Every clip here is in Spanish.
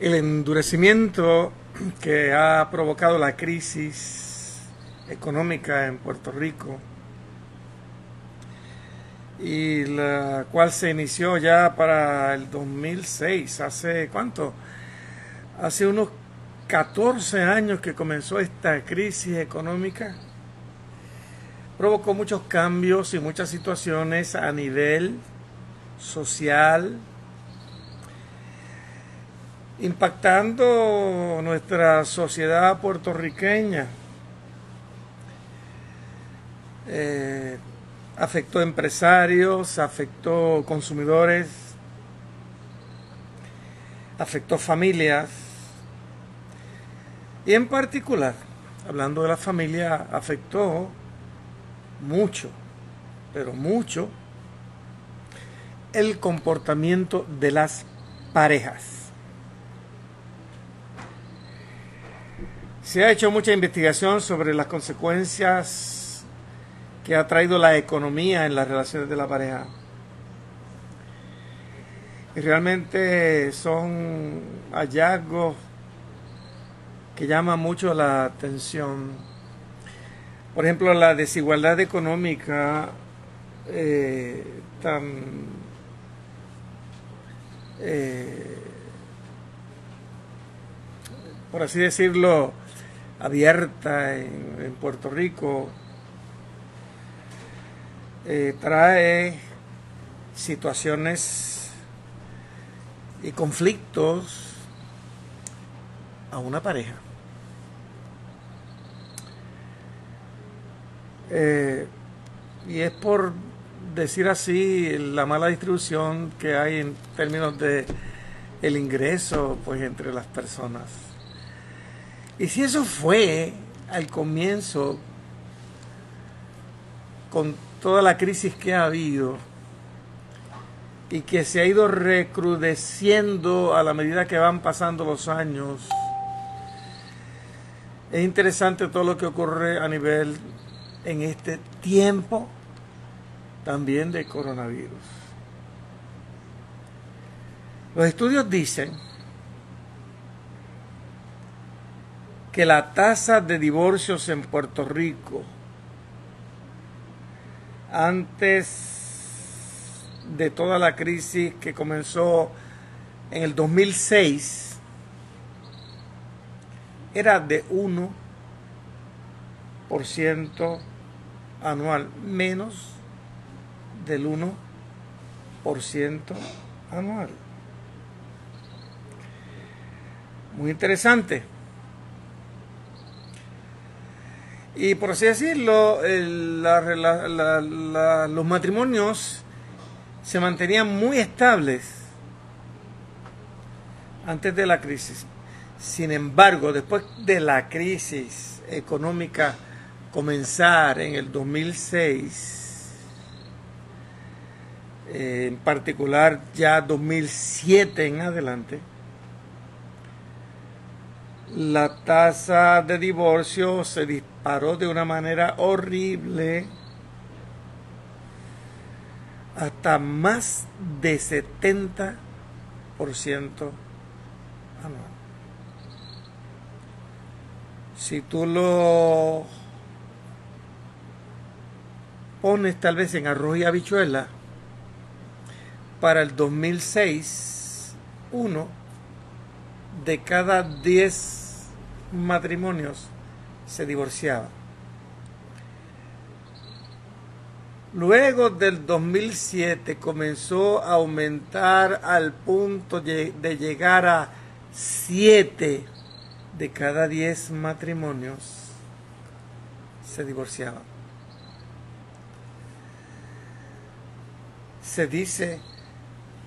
el endurecimiento que ha provocado la crisis económica en Puerto Rico y la cual se inició ya para el 2006, hace cuánto? Hace unos 14 años que comenzó esta crisis económica, provocó muchos cambios y muchas situaciones a nivel social, impactando nuestra sociedad puertorriqueña. Eh, afectó empresarios, afectó consumidores, afectó familias y en particular, hablando de la familia, afectó mucho, pero mucho, el comportamiento de las parejas. Se ha hecho mucha investigación sobre las consecuencias que ha traído la economía en las relaciones de la pareja. Y realmente son hallazgos que llaman mucho la atención. Por ejemplo, la desigualdad económica eh, tan eh, por así decirlo, abierta en, Puerto Rico, eh, trae situaciones y conflictos a una pareja. Eh, y es por decir así la mala distribución que hay en términos de el ingreso pues entre las personas. Y si eso fue al comienzo, con toda la crisis que ha habido y que se ha ido recrudeciendo a la medida que van pasando los años, es interesante todo lo que ocurre a nivel en este tiempo también de coronavirus. Los estudios dicen que la tasa de divorcios en Puerto Rico antes de toda la crisis que comenzó en el 2006 era de 1% anual, menos del 1% anual. Muy interesante. Y por así decirlo, los matrimonios se mantenían muy estables antes de la crisis. Sin embargo, después de la crisis económica comenzar en el 2006, en particular ya 2007 en adelante, la tasa de divorcio se disparó de una manera horrible hasta más de 70% anual. Si tú lo pones tal vez en arroz y habichuela, para el 2006, uno de cada 10 matrimonios se divorciaba. Luego del 2007 comenzó a aumentar al punto de llegar a 7 de cada 10 matrimonios se divorciaban. Se dice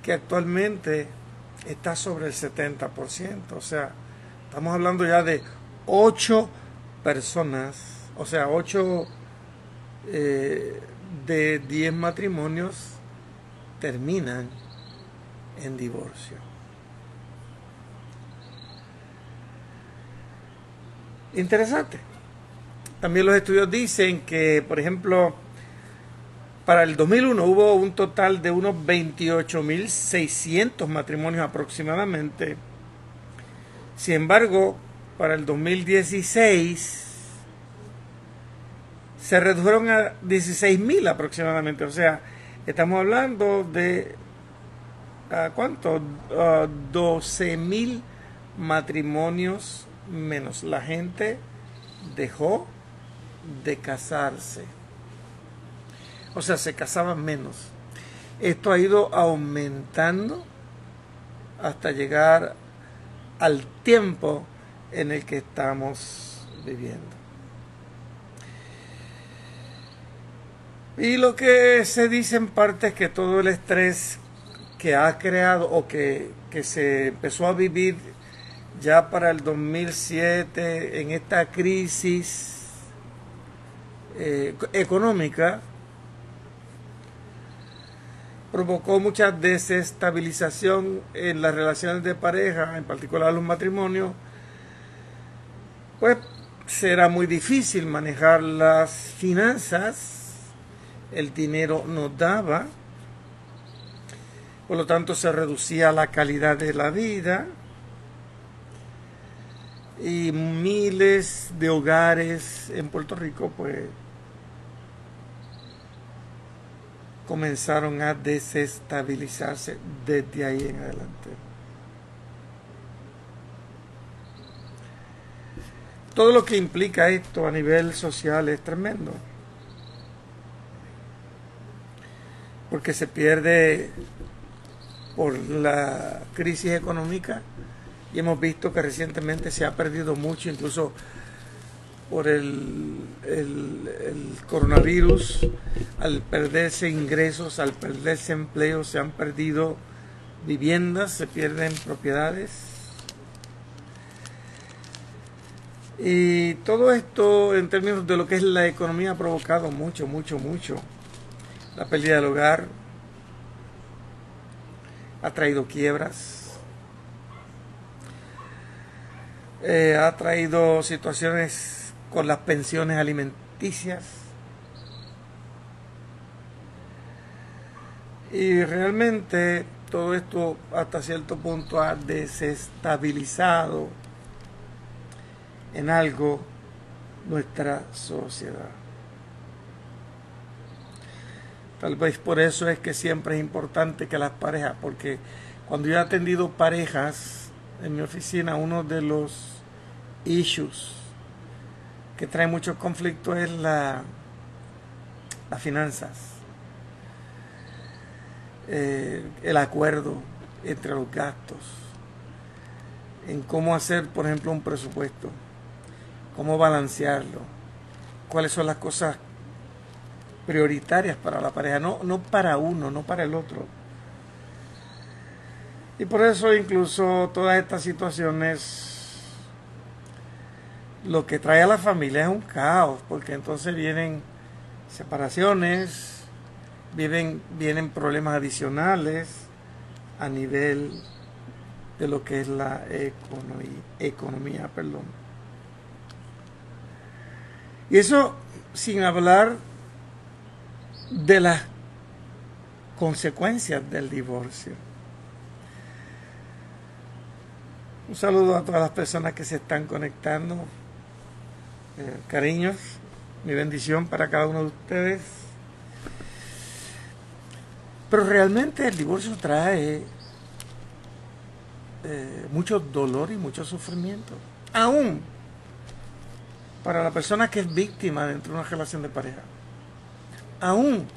que actualmente está sobre el 70%. O sea, estamos hablando ya de 8 personas, o sea, 8 eh, de 10 matrimonios terminan en divorcio. Interesante. También los estudios dicen que, por ejemplo, para el 2001 hubo un total de unos 28.600 matrimonios aproximadamente Sin embargo, para el 2016 se redujeron a 16.000 aproximadamente. O sea, estamos hablando de ¿a ¿cuánto? 12.000 matrimonios menos. La gente dejó de casarse. O sea, se casaban menos. Esto ha ido aumentando hasta llegar al tiempo en el que estamos viviendo. Y lo que se dice en parte es que todo el estrés que ha creado o que, se empezó a vivir ya para el 2007 en esta crisis eh, económica provocó mucha desestabilización en las relaciones de pareja, en particular los matrimonios, pues será muy difícil manejar las finanzas, el dinero no daba, por lo tanto se reducía la calidad de la vida. Y miles de hogares en Puerto Rico pues comenzaron a desestabilizarse desde ahí en adelante. Todo lo que implica esto a nivel social es tremendo. Porque se pierde por la crisis económica y hemos visto que recientemente se ha perdido mucho, incluso por el, el, coronavirus, al perderse ingresos, al perderse empleos, se han perdido viviendas, se pierden propiedades. Y todo esto en términos de lo que es la economía ha provocado mucho, mucho, mucho. La pérdida del hogar ha traído quiebras, eh, ha traído situaciones con las pensiones alimenticias. Y realmente todo esto hasta cierto punto ha desestabilizado en algo nuestra sociedad. Tal vez por eso es que siempre es importante que las parejas, porque cuando yo he atendido parejas en mi oficina, uno de los issues que trae muchos conflictos es la, las finanzas, eh, el acuerdo entre los gastos, en cómo hacer, por ejemplo, un presupuesto, cómo balancearlo, cuáles son las cosas prioritarias para la pareja, no, no para uno, no para el otro. Y por eso incluso todas estas situaciones lo que trae a la familia es un caos, porque entonces vienen separaciones, vienen, vienen problemas adicionales a nivel de lo que es la economía, economía perdón. Y eso sin hablar de las consecuencias del divorcio. Un saludo a todas las personas que se están conectando. Eh, cariños, mi bendición para cada uno de ustedes. Pero realmente el divorcio trae eh, mucho dolor y mucho sufrimiento. Aún para la persona que es víctima dentro de una relación de pareja. Aún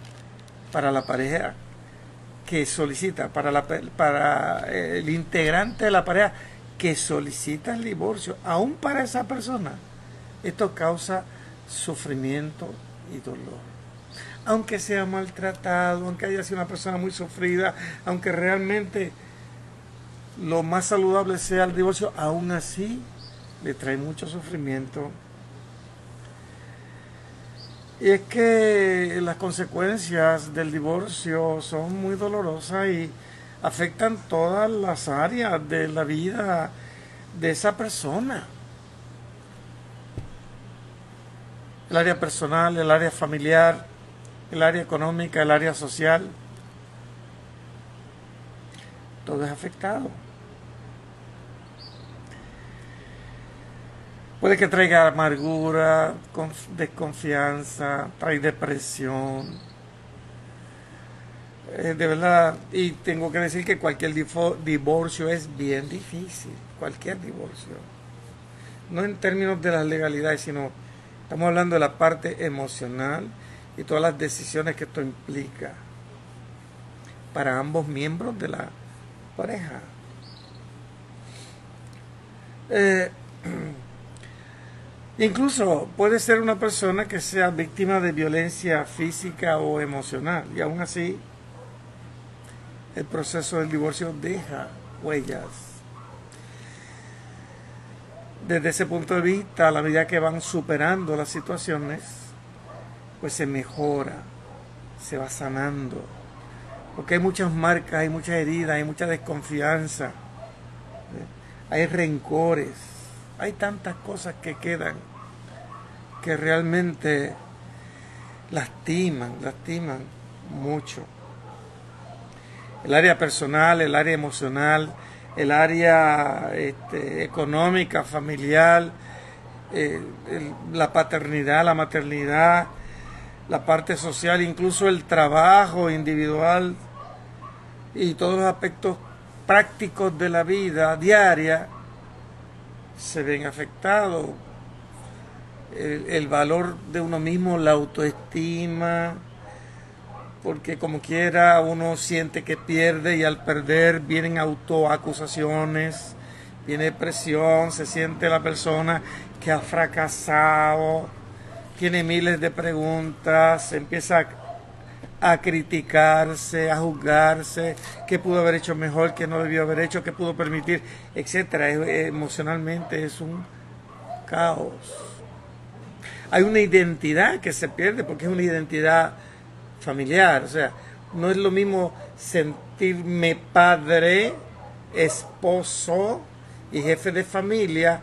para la pareja que solicita, para, la, para eh, el integrante de la pareja que solicita el divorcio, aún para esa persona esto causa sufrimiento y dolor. Aunque sea maltratado, aunque haya sido una persona muy sufrida, aunque realmente lo más saludable sea el divorcio, aún así le trae mucho sufrimiento. Y es que las consecuencias del divorcio son muy dolorosas y afectan todas las áreas de la vida de esa persona. el área personal, el área familiar, el área económica, el área social. Todo es afectado. Puede que traiga amargura, desconfianza, trae depresión. Eh, de verdad, y tengo que decir que cualquier divorcio es bien difícil, cualquier divorcio. No en términos de las legalidades, sino estamos hablando de la parte emocional y todas las decisiones que esto implica para ambos miembros de la pareja. Eh, Incluso puede ser una persona que sea víctima de violencia física o emocional y aún así el proceso del divorcio deja huellas. Desde ese punto de vista, a la medida que van superando las situaciones, pues se mejora, se va sanando. Porque hay muchas marcas, hay muchas heridas, hay mucha desconfianza, hay rencores hay tantas cosas que quedan que realmente lastiman, lastiman mucho. El área personal, el área emocional, el área este, económica, familiar, eh, la paternidad, la maternidad, la parte social, incluso el trabajo individual y todos los aspectos prácticos de la vida diaria se ven afectados. El, valor de uno mismo, la autoestima, porque como quiera uno siente que pierde y al perder vienen autoacusaciones, viene depresión, se siente la persona que ha fracasado, tiene miles de preguntas, empieza a a criticarse, a juzgarse, qué pudo haber hecho mejor, qué no debió haber hecho, qué pudo permitir, etcétera. Emocionalmente es un caos. Hay una identidad que se pierde porque es una identidad familiar, o sea, no es lo mismo sentirme padre, esposo y jefe de familia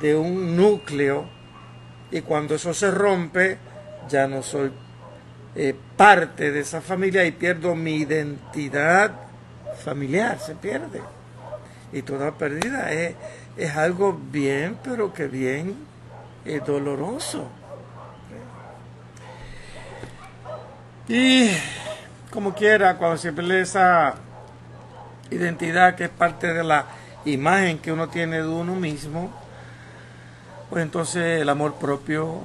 de un núcleo y cuando eso se rompe ya no soy eh, parte de esa familia y pierdo mi identidad familiar, se pierde. Y toda pérdida es, es algo bien, pero que bien es doloroso. Y como quiera, cuando se pierde esa identidad que es parte de la imagen que uno tiene de uno mismo, pues entonces el amor propio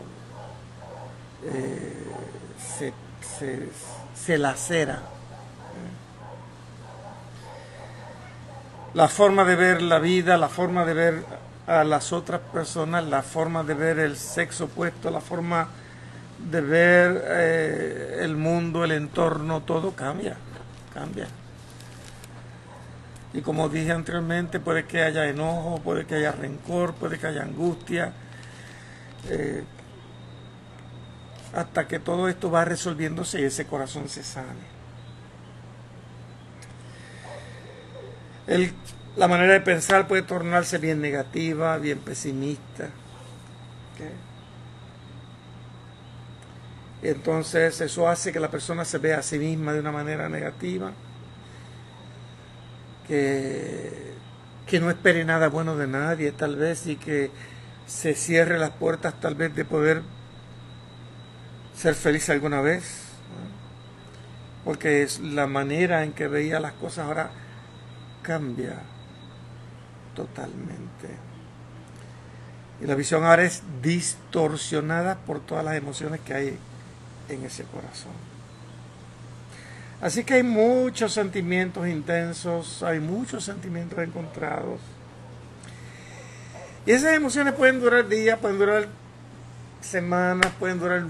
eh, se, lacera. La forma de ver la vida, la forma de ver a las otras personas, la forma de ver el sexo opuesto, la forma de ver eh, el mundo, el entorno, todo cambia, cambia. Y como dije anteriormente, puede que haya enojo, puede que haya rencor, puede que haya angustia, eh, hasta que todo esto va resolviéndose y ese corazón se sane. la manera de pensar puede tornarse bien negativa, bien pesimista. Entonces eso hace que la persona se vea a sí misma de una manera negativa, que, que no espere nada bueno de nadie tal vez y que se cierre las puertas tal vez de poder ser feliz alguna vez, porque es la manera en que veía las cosas ahora cambia totalmente. Y la visión ahora es distorsionada por todas las emociones que hay en ese corazón. Así que hay muchos sentimientos intensos, hay muchos sentimientos encontrados. Y esas emociones pueden durar días, pueden durar semanas, pueden durar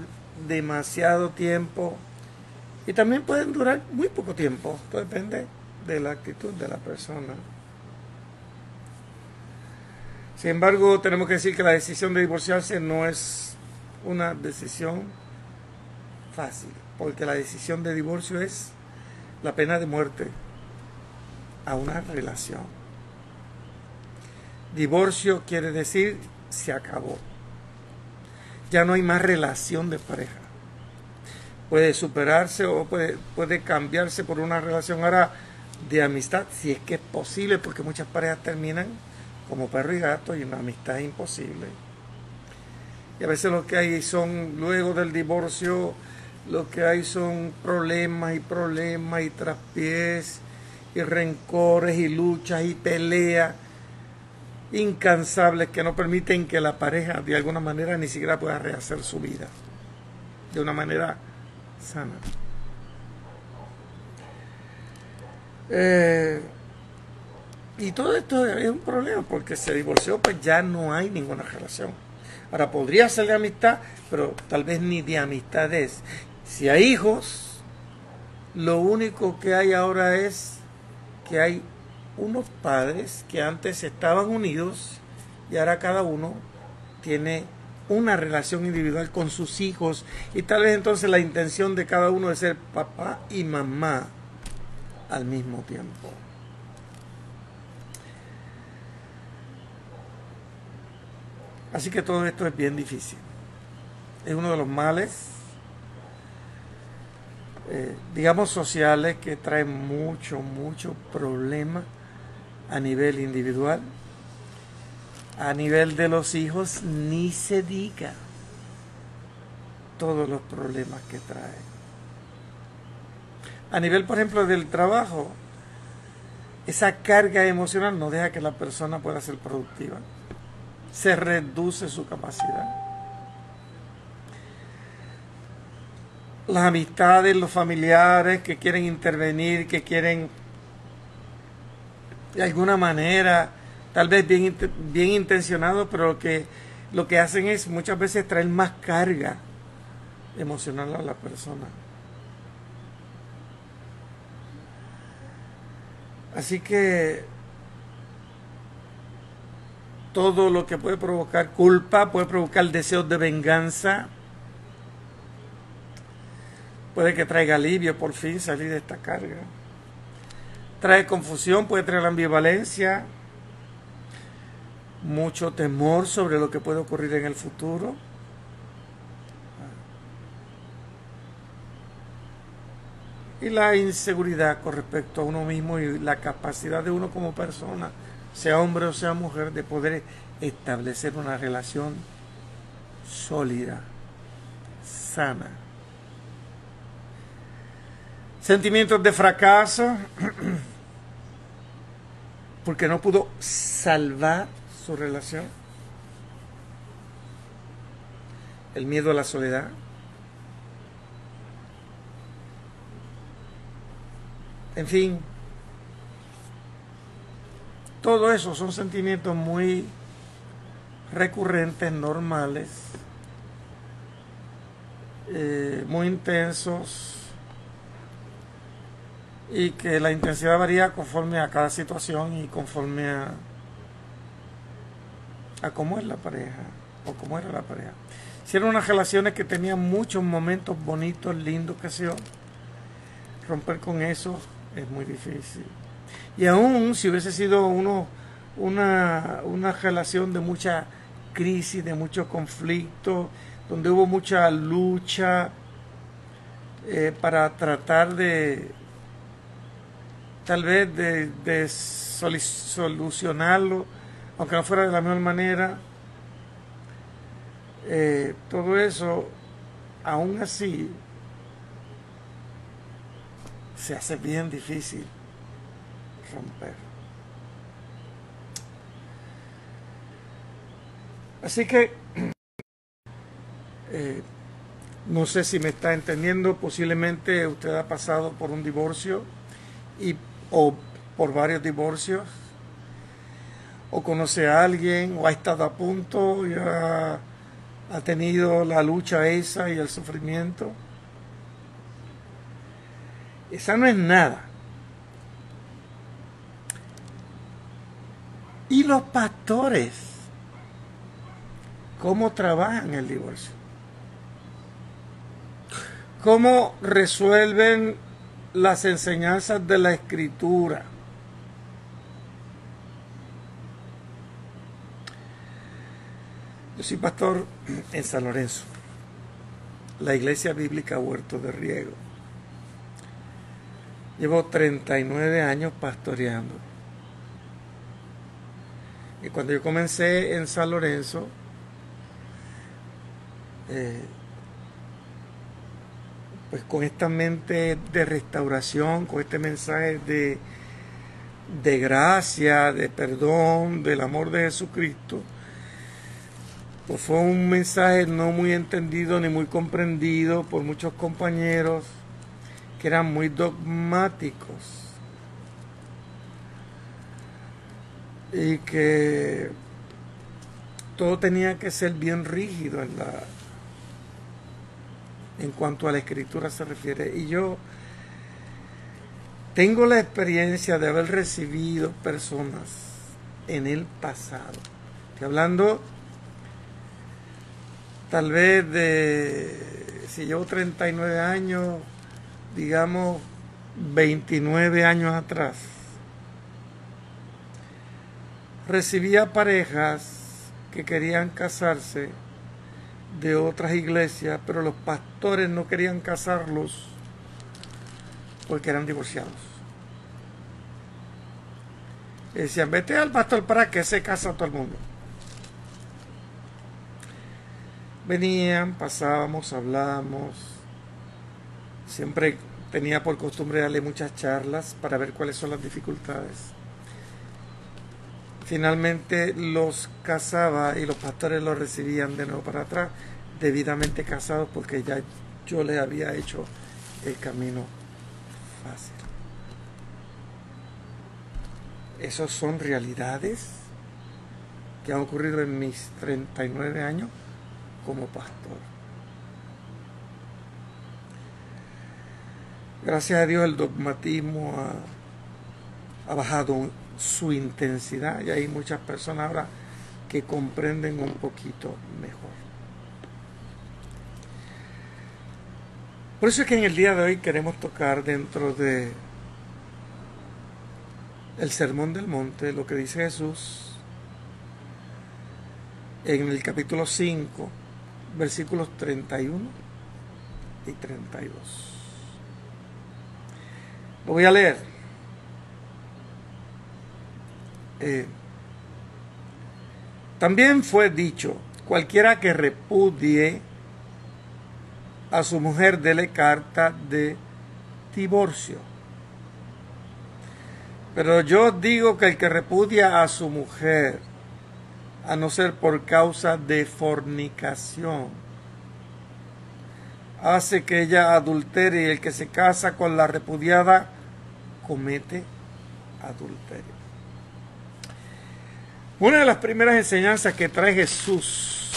demasiado tiempo y también pueden durar muy poco tiempo. Todo depende de la actitud de la persona. Sin embargo, tenemos que decir que la decisión de divorciarse no es una decisión fácil, porque la decisión de divorcio es la pena de muerte a una relación. Divorcio quiere decir se acabó ya no hay más relación de pareja. Puede superarse o puede, puede cambiarse por una relación ahora de amistad, si es que es posible, porque muchas parejas terminan como perro y gato y una amistad es imposible. Y a veces lo que hay son, luego del divorcio, lo que hay son problemas y problemas y traspiés y rencores y luchas y peleas incansables que no permiten que la pareja de alguna manera ni siquiera pueda rehacer su vida de una manera sana. Eh, y todo esto es un problema porque se divorció, pues ya no hay ninguna relación. Ahora podría ser de amistad, pero tal vez ni de amistad es. Si hay hijos, lo único que hay ahora es que hay unos padres que antes estaban unidos y ahora cada uno tiene una relación individual con sus hijos y tal vez entonces la intención de cada uno es ser papá y mamá al mismo tiempo. Así que todo esto es bien difícil. Es uno de los males, eh, digamos, sociales que traen mucho, mucho problema a nivel individual. A nivel de los hijos, ni se diga todos los problemas que trae. A nivel, por ejemplo, del trabajo, esa carga emocional no deja que la persona pueda ser productiva. Se reduce su capacidad. Las amistades, los familiares que quieren intervenir, que quieren de alguna manera, tal vez bien, bien intencionado, pero lo que, lo que hacen es muchas veces traer más carga emocional a la persona. Así que todo lo que puede provocar culpa, puede provocar deseos de venganza, puede que traiga alivio por fin salir de esta carga. Trae confusión, puede traer ambivalencia, mucho temor sobre lo que puede ocurrir en el futuro. y la inseguridad con respecto a uno mismo y la capacidad de uno como persona, sea hombre o sea mujer, de poder establecer una relación sólida, sana. Sentimientos de fracaso, porque no pudo salvar su relación. El miedo a la soledad. En fin, todo eso son sentimientos muy recurrentes, normales, eh, muy intensos y que la intensidad varía conforme a cada situación y conforme a, a cómo es la pareja o cómo era la pareja. Si eran unas relaciones que tenían muchos momentos bonitos, lindos, que se romper con eso es muy difícil. Y aún si hubiese sido uno, una, una relación de mucha crisis, de mucho conflicto, donde hubo mucha lucha eh, para tratar de, tal vez, de, de solucionarlo, aunque no fuera de la misma manera, eh, todo eso, aún así, se hace bien difícil romper. Así que eh, no sé si me está entendiendo, posiblemente usted ha pasado por un divorcio y, o por varios divorcios, o conoce a alguien, o ha estado a punto, y ha tenido la lucha esa y el sufrimiento. Esa no es nada. Y los pastores, ¿cómo trabajan el divorcio? ¿Cómo resuelven las enseñanzas de la escritura? Yo soy pastor en San Lorenzo, la iglesia bíblica Huerto de Riego. Llevo 39 años pastoreando. Y cuando yo comencé en San Lorenzo, eh, pues con esta mente de restauración, con este mensaje de, de gracia, de perdón, del amor de Jesucristo, pues fue un mensaje no muy entendido ni muy comprendido por muchos compañeros que eran muy dogmáticos. Y que todo tenía que ser bien rígido en la en cuanto a la escritura se refiere. Y yo tengo la experiencia de haber recibido personas en el pasado estoy hablando tal vez de si llevo 39 años digamos 29 años atrás recibía parejas que querían casarse de otras iglesias, pero los pastores no querían casarlos porque eran divorciados. Y decían, vete al pastor para que se casa todo el mundo. Venían, pasábamos, hablábamos. Siempre tenía por costumbre darle muchas charlas para ver cuáles son las dificultades finalmente los casaba y los pastores los recibían de nuevo para atrás, debidamente casados porque ya yo les había hecho el camino fácil. Esas son realidades que han ocurrido en mis 39 años como pastor. Gracias a Dios el dogmatismo ha, ha bajado su intensidad y hay muchas personas ahora que comprenden un poquito mejor. Por eso es que en el día de hoy queremos tocar dentro de el Sermón del Monte lo que dice Jesús en el capítulo 5, versículos 31 y 32. Lo voy a leer. Eh, también fue dicho, cualquiera que repudie a su mujer dele carta de divorcio. Pero yo digo que el que repudia a su mujer, a no ser por causa de fornicación, hace que ella adultere y el que se casa con la repudiada comete adulterio. Una de las primeras enseñanzas que trae Jesús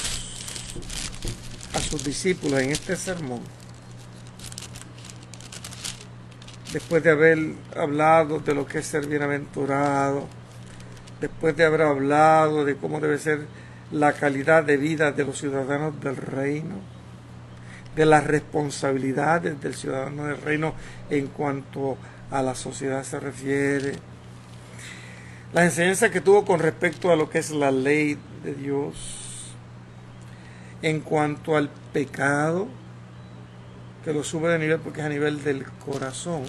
a sus discípulos en este sermón, después de haber hablado de lo que es ser bienaventurado, después de haber hablado de cómo debe ser la calidad de vida de los ciudadanos del reino, de las responsabilidades del ciudadano del reino en cuanto a la sociedad se refiere, la enseñanza que tuvo con respecto a lo que es la ley de Dios en cuanto al pecado, que lo sube de nivel porque es a nivel del corazón.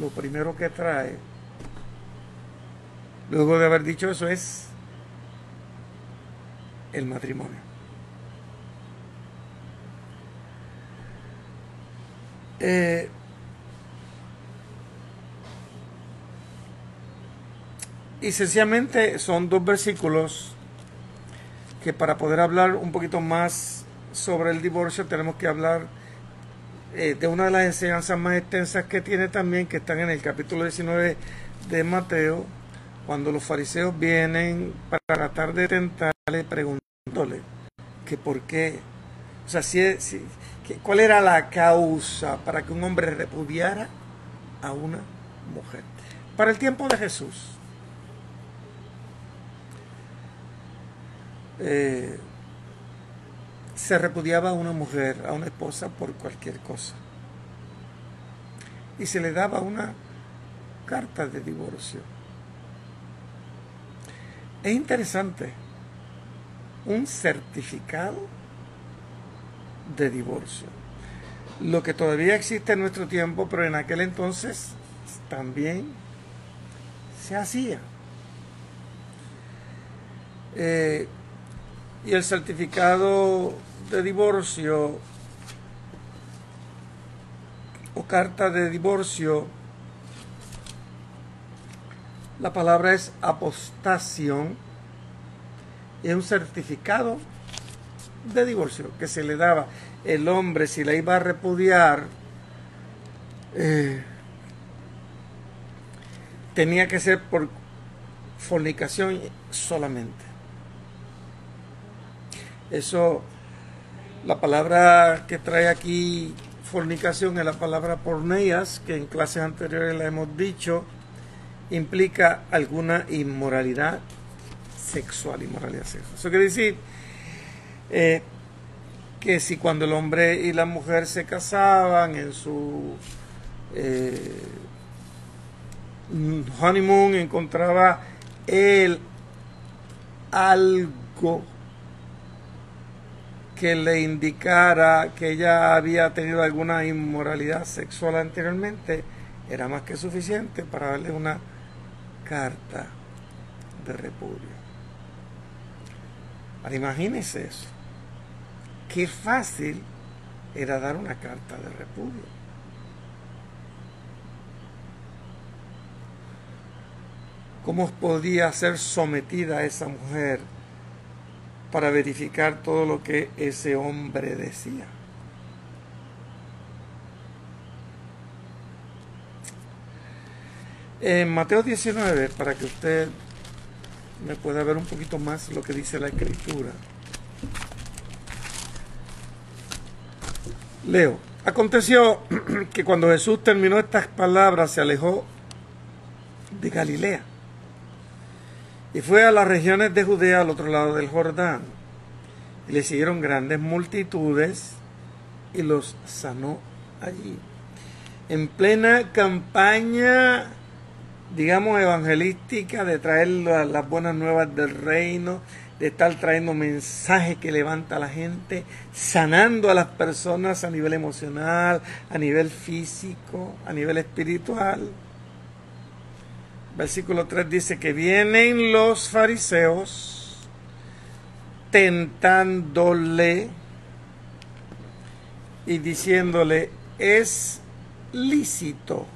Lo primero que trae, luego de haber dicho eso, es el matrimonio. Eh, Y sencillamente son dos versículos que para poder hablar un poquito más sobre el divorcio tenemos que hablar eh, de una de las enseñanzas más extensas que tiene también, que están en el capítulo 19 de Mateo, cuando los fariseos vienen para tratar de tentarle, preguntándole que por qué, o sea, si, si, cuál era la causa para que un hombre repudiara a una mujer. Para el tiempo de Jesús, Eh, se repudiaba a una mujer, a una esposa, por cualquier cosa. Y se le daba una carta de divorcio. Es interesante, un certificado de divorcio. Lo que todavía existe en nuestro tiempo, pero en aquel entonces también se hacía. Eh, y el certificado de divorcio o carta de divorcio, la palabra es apostación, y es un certificado de divorcio que se le daba el hombre si la iba a repudiar. Eh, tenía que ser por fornicación solamente. Eso, la palabra que trae aquí fornicación es la palabra porneas, que en clases anteriores la hemos dicho, implica alguna inmoralidad sexual, inmoralidad sexual. Eso quiere decir eh, que si cuando el hombre y la mujer se casaban en su eh, honeymoon encontraba él algo que le indicara que ella había tenido alguna inmoralidad sexual anteriormente, era más que suficiente para darle una carta de repudio. Ahora imagínese eso. Qué fácil era dar una carta de repudio. ¿Cómo podía ser sometida esa mujer para verificar todo lo que ese hombre decía. En Mateo 19, para que usted me pueda ver un poquito más lo que dice la escritura. Leo, aconteció que cuando Jesús terminó estas palabras se alejó de Galilea y fue a las regiones de Judea al otro lado del Jordán. Y le siguieron grandes multitudes y los sanó allí. En plena campaña, digamos, evangelística de traer las buenas nuevas del reino, de estar trayendo mensajes que levanta a la gente, sanando a las personas a nivel emocional, a nivel físico, a nivel espiritual. Versículo 3 dice que vienen los fariseos tentándole y diciéndole, es lícito.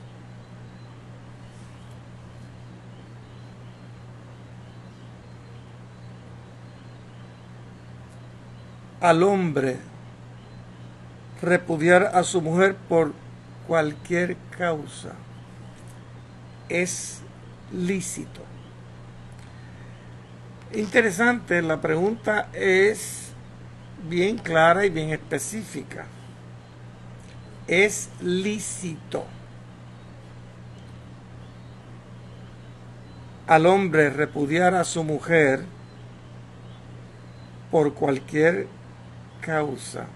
al hombre repudiar a su mujer por cualquier causa es lícito. Interesante, la pregunta es bien clara y bien específica. Es lícito al hombre repudiar a su mujer por cualquier causa.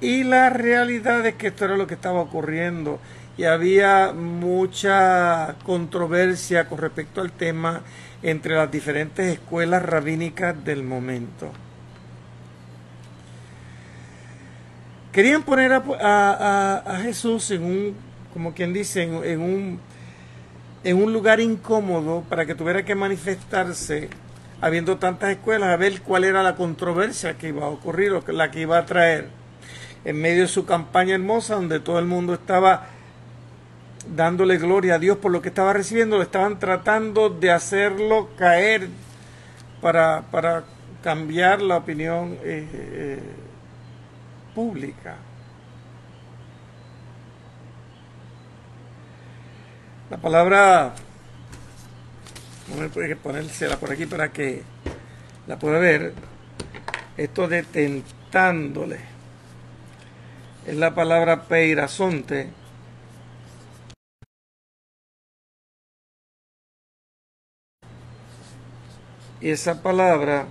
Y la realidad es que esto era lo que estaba ocurriendo y había mucha controversia con respecto al tema entre las diferentes escuelas rabínicas del momento. Querían poner a, Jesús en un, como quien dice, en, un, en un lugar incómodo para que tuviera que manifestarse, habiendo tantas escuelas, a ver cuál era la controversia que iba a ocurrir o la que iba a traer en medio de su campaña hermosa, donde todo el mundo estaba dándole gloria a Dios por lo que estaba recibiendo, lo estaban tratando de hacerlo caer para, para cambiar la opinión eh, eh, pública. La palabra, voy a ponérsela por aquí para que la pueda ver, esto de tentándole, es la palabra peirazonte, esa palabra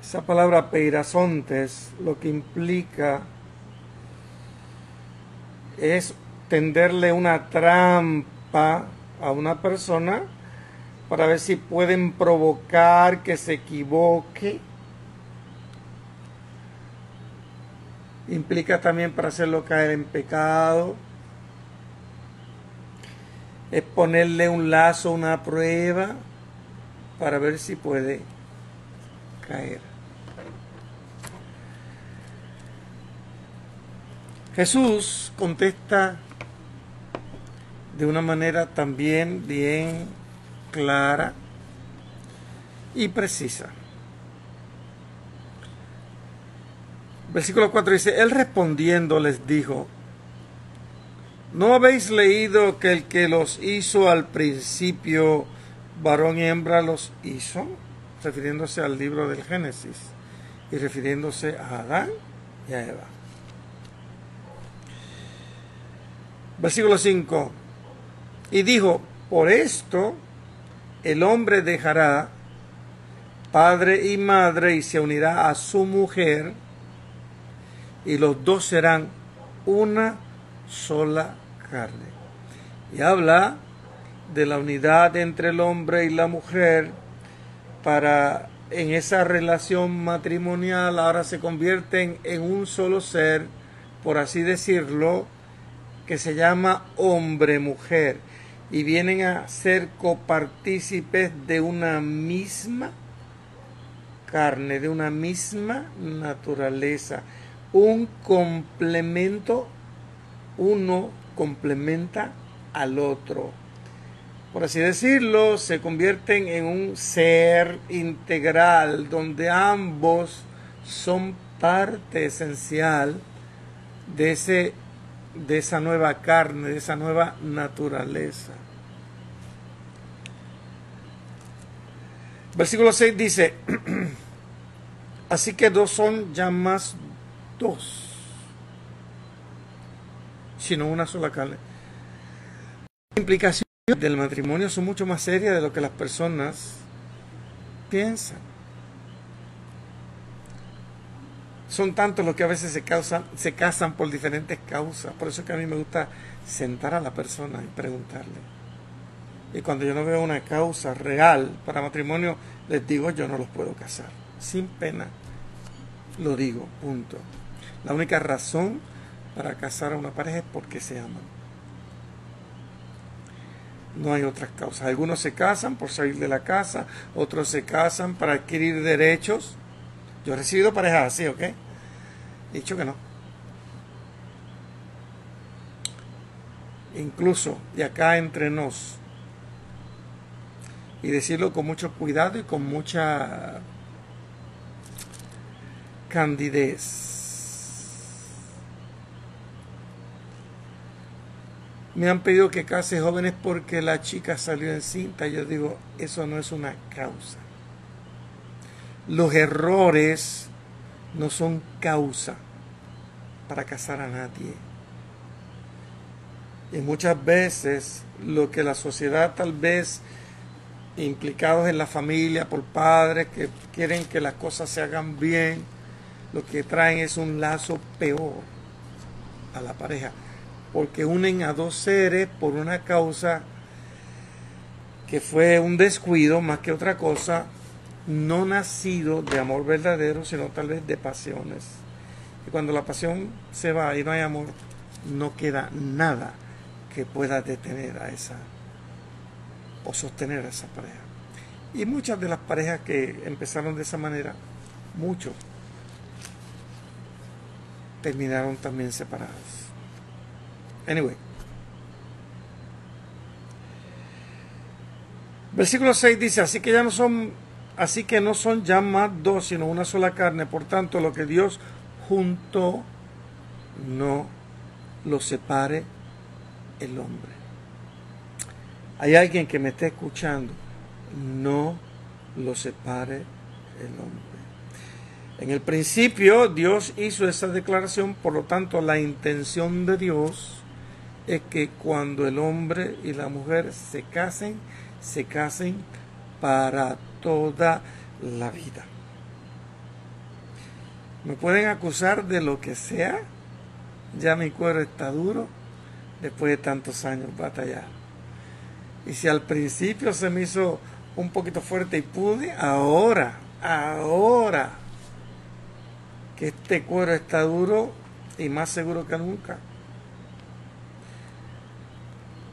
esa palabra peirazontes lo que implica es tenderle una trampa a una persona para ver si pueden provocar que se equivoque implica también para hacerlo caer en pecado. es ponerle un lazo, una prueba, para ver si puede caer. Jesús contesta de una manera también bien clara y precisa. Versículo 4 dice, Él respondiendo les dijo, ¿no habéis leído que el que los hizo al principio, varón y hembra los hizo? Refiriéndose al libro del Génesis y refiriéndose a Adán y a Eva. Versículo 5. Y dijo, por esto el hombre dejará padre y madre y se unirá a su mujer y los dos serán una sola carne. Y habla de la unidad entre el hombre y la mujer para en esa relación matrimonial ahora se convierten en un solo ser, por así decirlo, que se llama hombre-mujer y vienen a ser copartícipes de una misma carne, de una misma naturaleza. Un complemento, uno complementa al otro. Por así decirlo, se convierten en un ser integral donde ambos son parte esencial de ese de esa nueva carne, de esa nueva naturaleza. Versículo 6 dice, así que dos son ya más dos, sino una sola carne. Las implicaciones del matrimonio son mucho más serias de lo que las personas piensan. son tantos los que a veces se, causan, se casan por diferentes causas. Por eso es que a mí me gusta sentar a la persona y preguntarle. Y cuando yo no veo una causa real para matrimonio, les digo yo no los puedo casar. Sin pena. Lo digo, punto. La única razón para casar a una pareja es porque se aman. No hay otras causas. Algunos se casan por salir de la casa, otros se casan para adquirir derechos yo he recibido parejas así, ¿ok? He dicho que no. Incluso, de acá entre nos, y decirlo con mucho cuidado y con mucha candidez. Me han pedido que case jóvenes porque la chica salió en cinta. Yo digo, eso no es una causa. Los errores no son causa para casar a nadie. Y muchas veces lo que la sociedad tal vez implicados en la familia por padres que quieren que las cosas se hagan bien, lo que traen es un lazo peor a la pareja, porque unen a dos seres por una causa que fue un descuido más que otra cosa, no nacido de amor verdadero, sino tal vez de pasiones. Y cuando la pasión se va y no hay amor, no queda nada que pueda detener a esa o sostener a esa pareja. Y muchas de las parejas que empezaron de esa manera, muchos, terminaron también separados. Anyway. Versículo 6 dice, así que ya no son Así que no son ya más dos, sino una sola carne. Por tanto, lo que Dios juntó, no lo separe el hombre. Hay alguien que me está escuchando. No lo separe el hombre. En el principio Dios hizo esa declaración, por lo tanto la intención de Dios es que cuando el hombre y la mujer se casen, se casen para toda la vida. Me pueden acusar de lo que sea, ya mi cuero está duro después de tantos años batallar. Y si al principio se me hizo un poquito fuerte y pude, ahora, ahora que este cuero está duro y más seguro que nunca,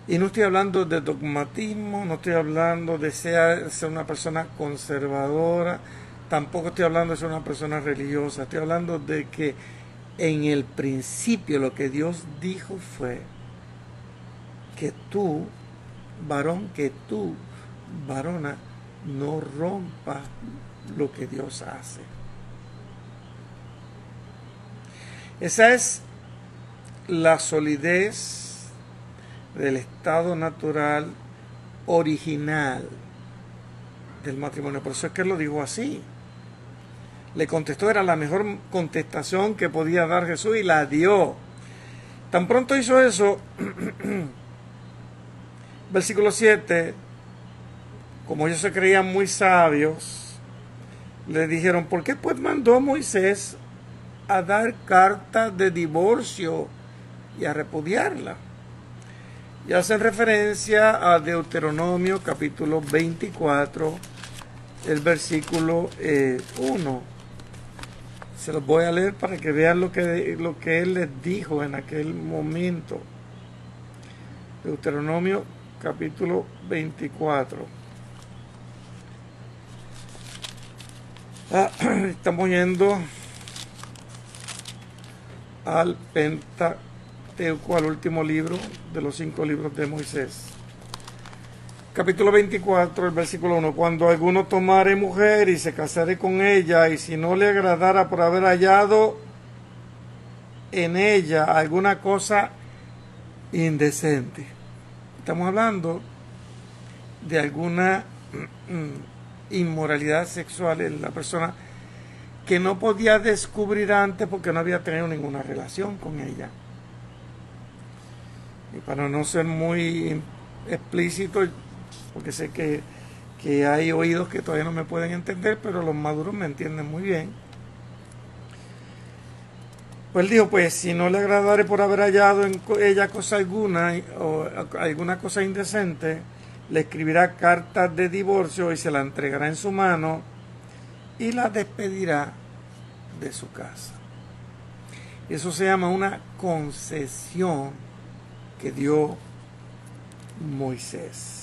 Y no estoy hablando de dogmatismo, no estoy hablando de ser, una persona conservadora, tampoco estoy hablando de ser una persona religiosa, estoy hablando de que en el principio lo que Dios dijo fue que tú, varón, que tú, varona, no rompas lo que Dios hace. Esa es la solidez del estado natural original del matrimonio. Por eso es que lo dijo así. Le contestó, era la mejor contestación que podía dar Jesús y la dio. Tan pronto hizo eso, versículo 7, como ellos se creían muy sabios, le dijeron, ¿por qué pues mandó Moisés a dar carta de divorcio y a repudiarla? Y hacen referencia a Deuteronomio capítulo 24, el versículo 1. Eh, Se los voy a leer para que vean lo que, lo que él les dijo en aquel momento. Deuteronomio capítulo 24. Ah, estamos yendo al Pentateuco, al último libro de los cinco libros de Moisés. Capítulo 24, el versículo 1. Cuando alguno tomare mujer y se casare con ella, y si no le agradara por haber hallado en ella alguna cosa indecente. Estamos hablando de alguna inmoralidad sexual en la persona que no podía descubrir antes porque no había tenido ninguna relación con ella. Y para no ser muy explícito, porque sé que, que hay oídos que todavía no me pueden entender, pero los maduros me entienden muy bien. Pues dijo, pues si no le agradare por haber hallado en ella cosa alguna o alguna cosa indecente, le escribirá cartas de divorcio y se la entregará en su mano y la despedirá de su casa. Eso se llama una concesión que dio Moisés.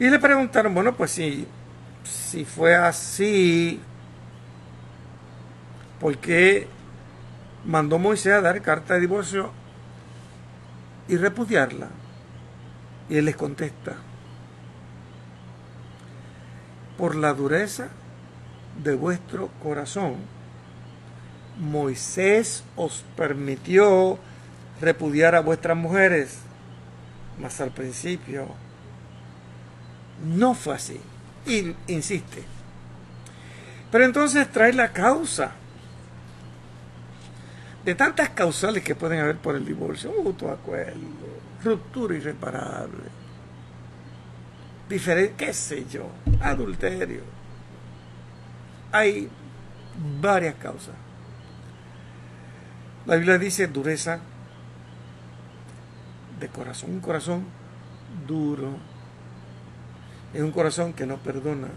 Y le preguntaron, bueno, pues si, si fue así, ¿por qué mandó Moisés a dar carta de divorcio y repudiarla? Y él les contesta, por la dureza de vuestro corazón, Moisés os permitió repudiar a vuestras mujeres, mas al principio no fue así. Y insiste. Pero entonces trae la causa de tantas causales que pueden haber por el divorcio, mutuo acuerdo, ruptura irreparable, diferente, qué sé yo, adulterio. Hay varias causas. La Biblia dice dureza de corazón, un corazón duro. Es un corazón que no perdona.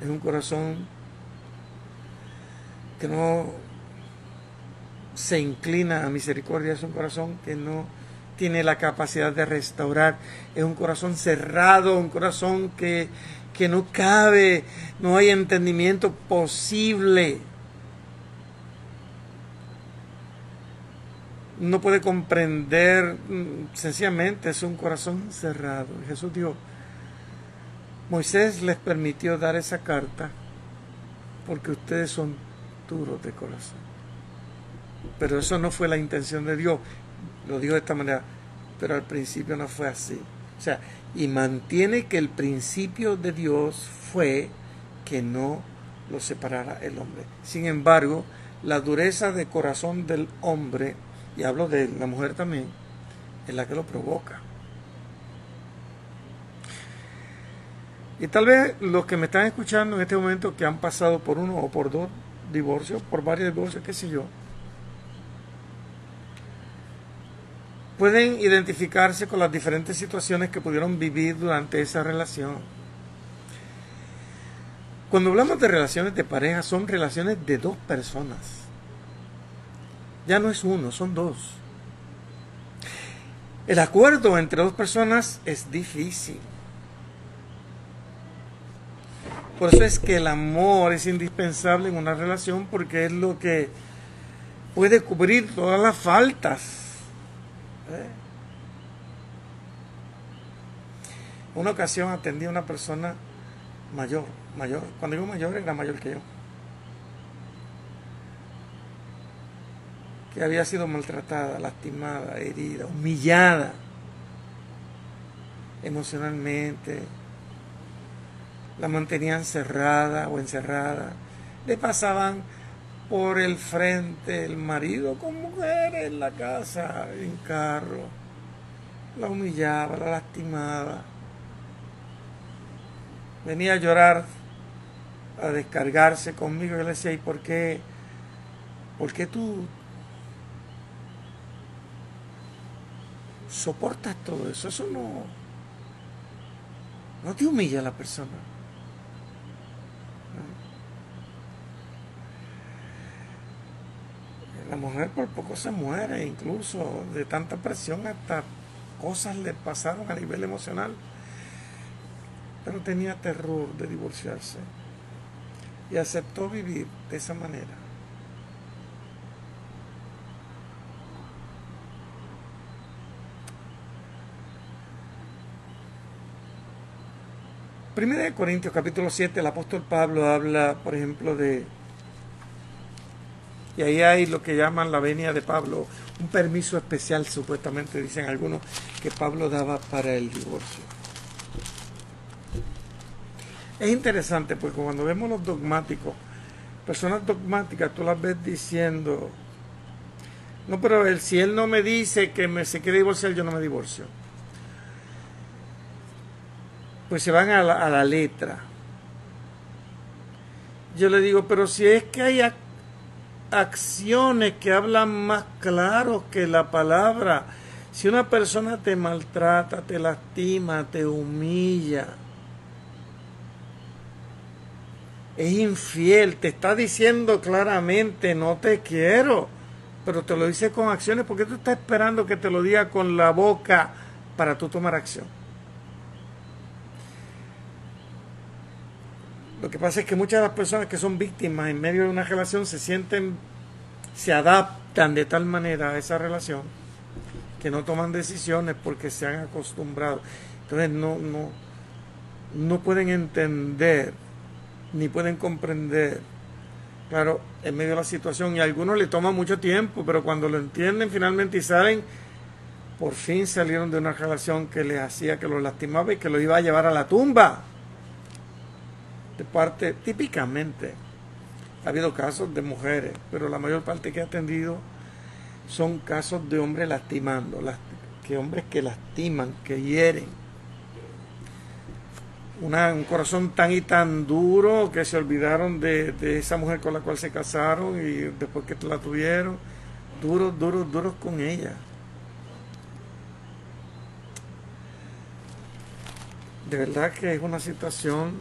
Es un corazón que no se inclina a misericordia. Es un corazón que no tiene la capacidad de restaurar. Es un corazón cerrado, un corazón que, que no cabe, no hay entendimiento posible. No puede comprender, mm, sencillamente es un corazón cerrado. Jesús dijo, Moisés les permitió dar esa carta porque ustedes son duros de corazón. Pero eso no fue la intención de Dios lo dijo de esta manera, pero al principio no fue así. O sea, y mantiene que el principio de Dios fue que no lo separara el hombre. Sin embargo, la dureza de corazón del hombre, y hablo de la mujer también, es la que lo provoca. Y tal vez los que me están escuchando en este momento que han pasado por uno o por dos divorcios, por varios divorcios, qué sé yo, pueden identificarse con las diferentes situaciones que pudieron vivir durante esa relación. Cuando hablamos de relaciones de pareja, son relaciones de dos personas. Ya no es uno, son dos. El acuerdo entre dos personas es difícil. Por eso es que el amor es indispensable en una relación porque es lo que puede cubrir todas las faltas. ¿Eh? Una ocasión atendí a una persona mayor, mayor, cuando digo mayor era mayor que yo, que había sido maltratada, lastimada, herida, humillada emocionalmente, la mantenían cerrada o encerrada, le pasaban por el frente el marido con mujeres en la casa, en carro, la humillaba, la lastimaba venía a llorar, a descargarse conmigo. Yo le decía, ¿y por qué? ¿Por qué tú soportas todo eso? Eso no, no te humilla a la persona. La mujer por poco se muere, incluso de tanta presión, hasta cosas le pasaron a nivel emocional pero tenía terror de divorciarse y aceptó vivir de esa manera. Primera de Corintios capítulo 7, el apóstol Pablo habla, por ejemplo, de... Y ahí hay lo que llaman la venia de Pablo, un permiso especial, supuestamente dicen algunos, que Pablo daba para el divorcio. Es interesante porque cuando vemos los dogmáticos, personas dogmáticas, tú las ves diciendo, no, pero él, si él no me dice que se quiere divorciar, yo no me divorcio. Pues se van a la, a la letra. Yo le digo, pero si es que hay acciones que hablan más claro que la palabra, si una persona te maltrata, te lastima, te humilla, es infiel, te está diciendo claramente no te quiero, pero te lo dice con acciones, porque tú estás esperando que te lo diga con la boca para tú tomar acción? Lo que pasa es que muchas de las personas que son víctimas en medio de una relación se sienten, se adaptan de tal manera a esa relación que no toman decisiones porque se han acostumbrado. Entonces no, no, no pueden entender ni pueden comprender, claro, en medio de la situación. Y a algunos le toma mucho tiempo, pero cuando lo entienden finalmente y salen, por fin salieron de una relación que les hacía, que los lastimaba y que los iba a llevar a la tumba. De parte, típicamente, ha habido casos de mujeres, pero la mayor parte que he atendido son casos de hombres lastimando, que hombres que lastiman, que hieren un corazón tan y tan duro que se olvidaron de, esa mujer con la cual se casaron y después que la tuvieron, duros, duros, duros con ella. De verdad que es una situación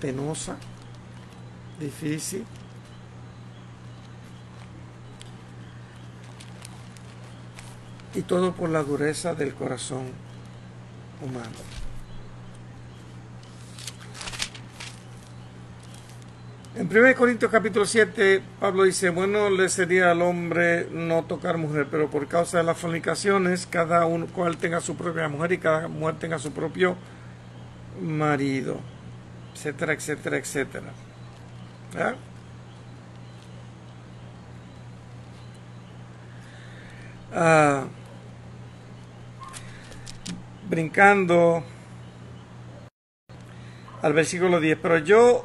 penosa, difícil. Y todo por la dureza del corazón humano. En 1 Corintios capítulo 7, Pablo dice, bueno, le sería al hombre no tocar mujer, pero por causa de las fornicaciones, cada uno cual tenga su propia mujer y cada mujer tenga su propio marido, etcétera, etcétera, etcétera. Ah, brincando al versículo 10, pero yo,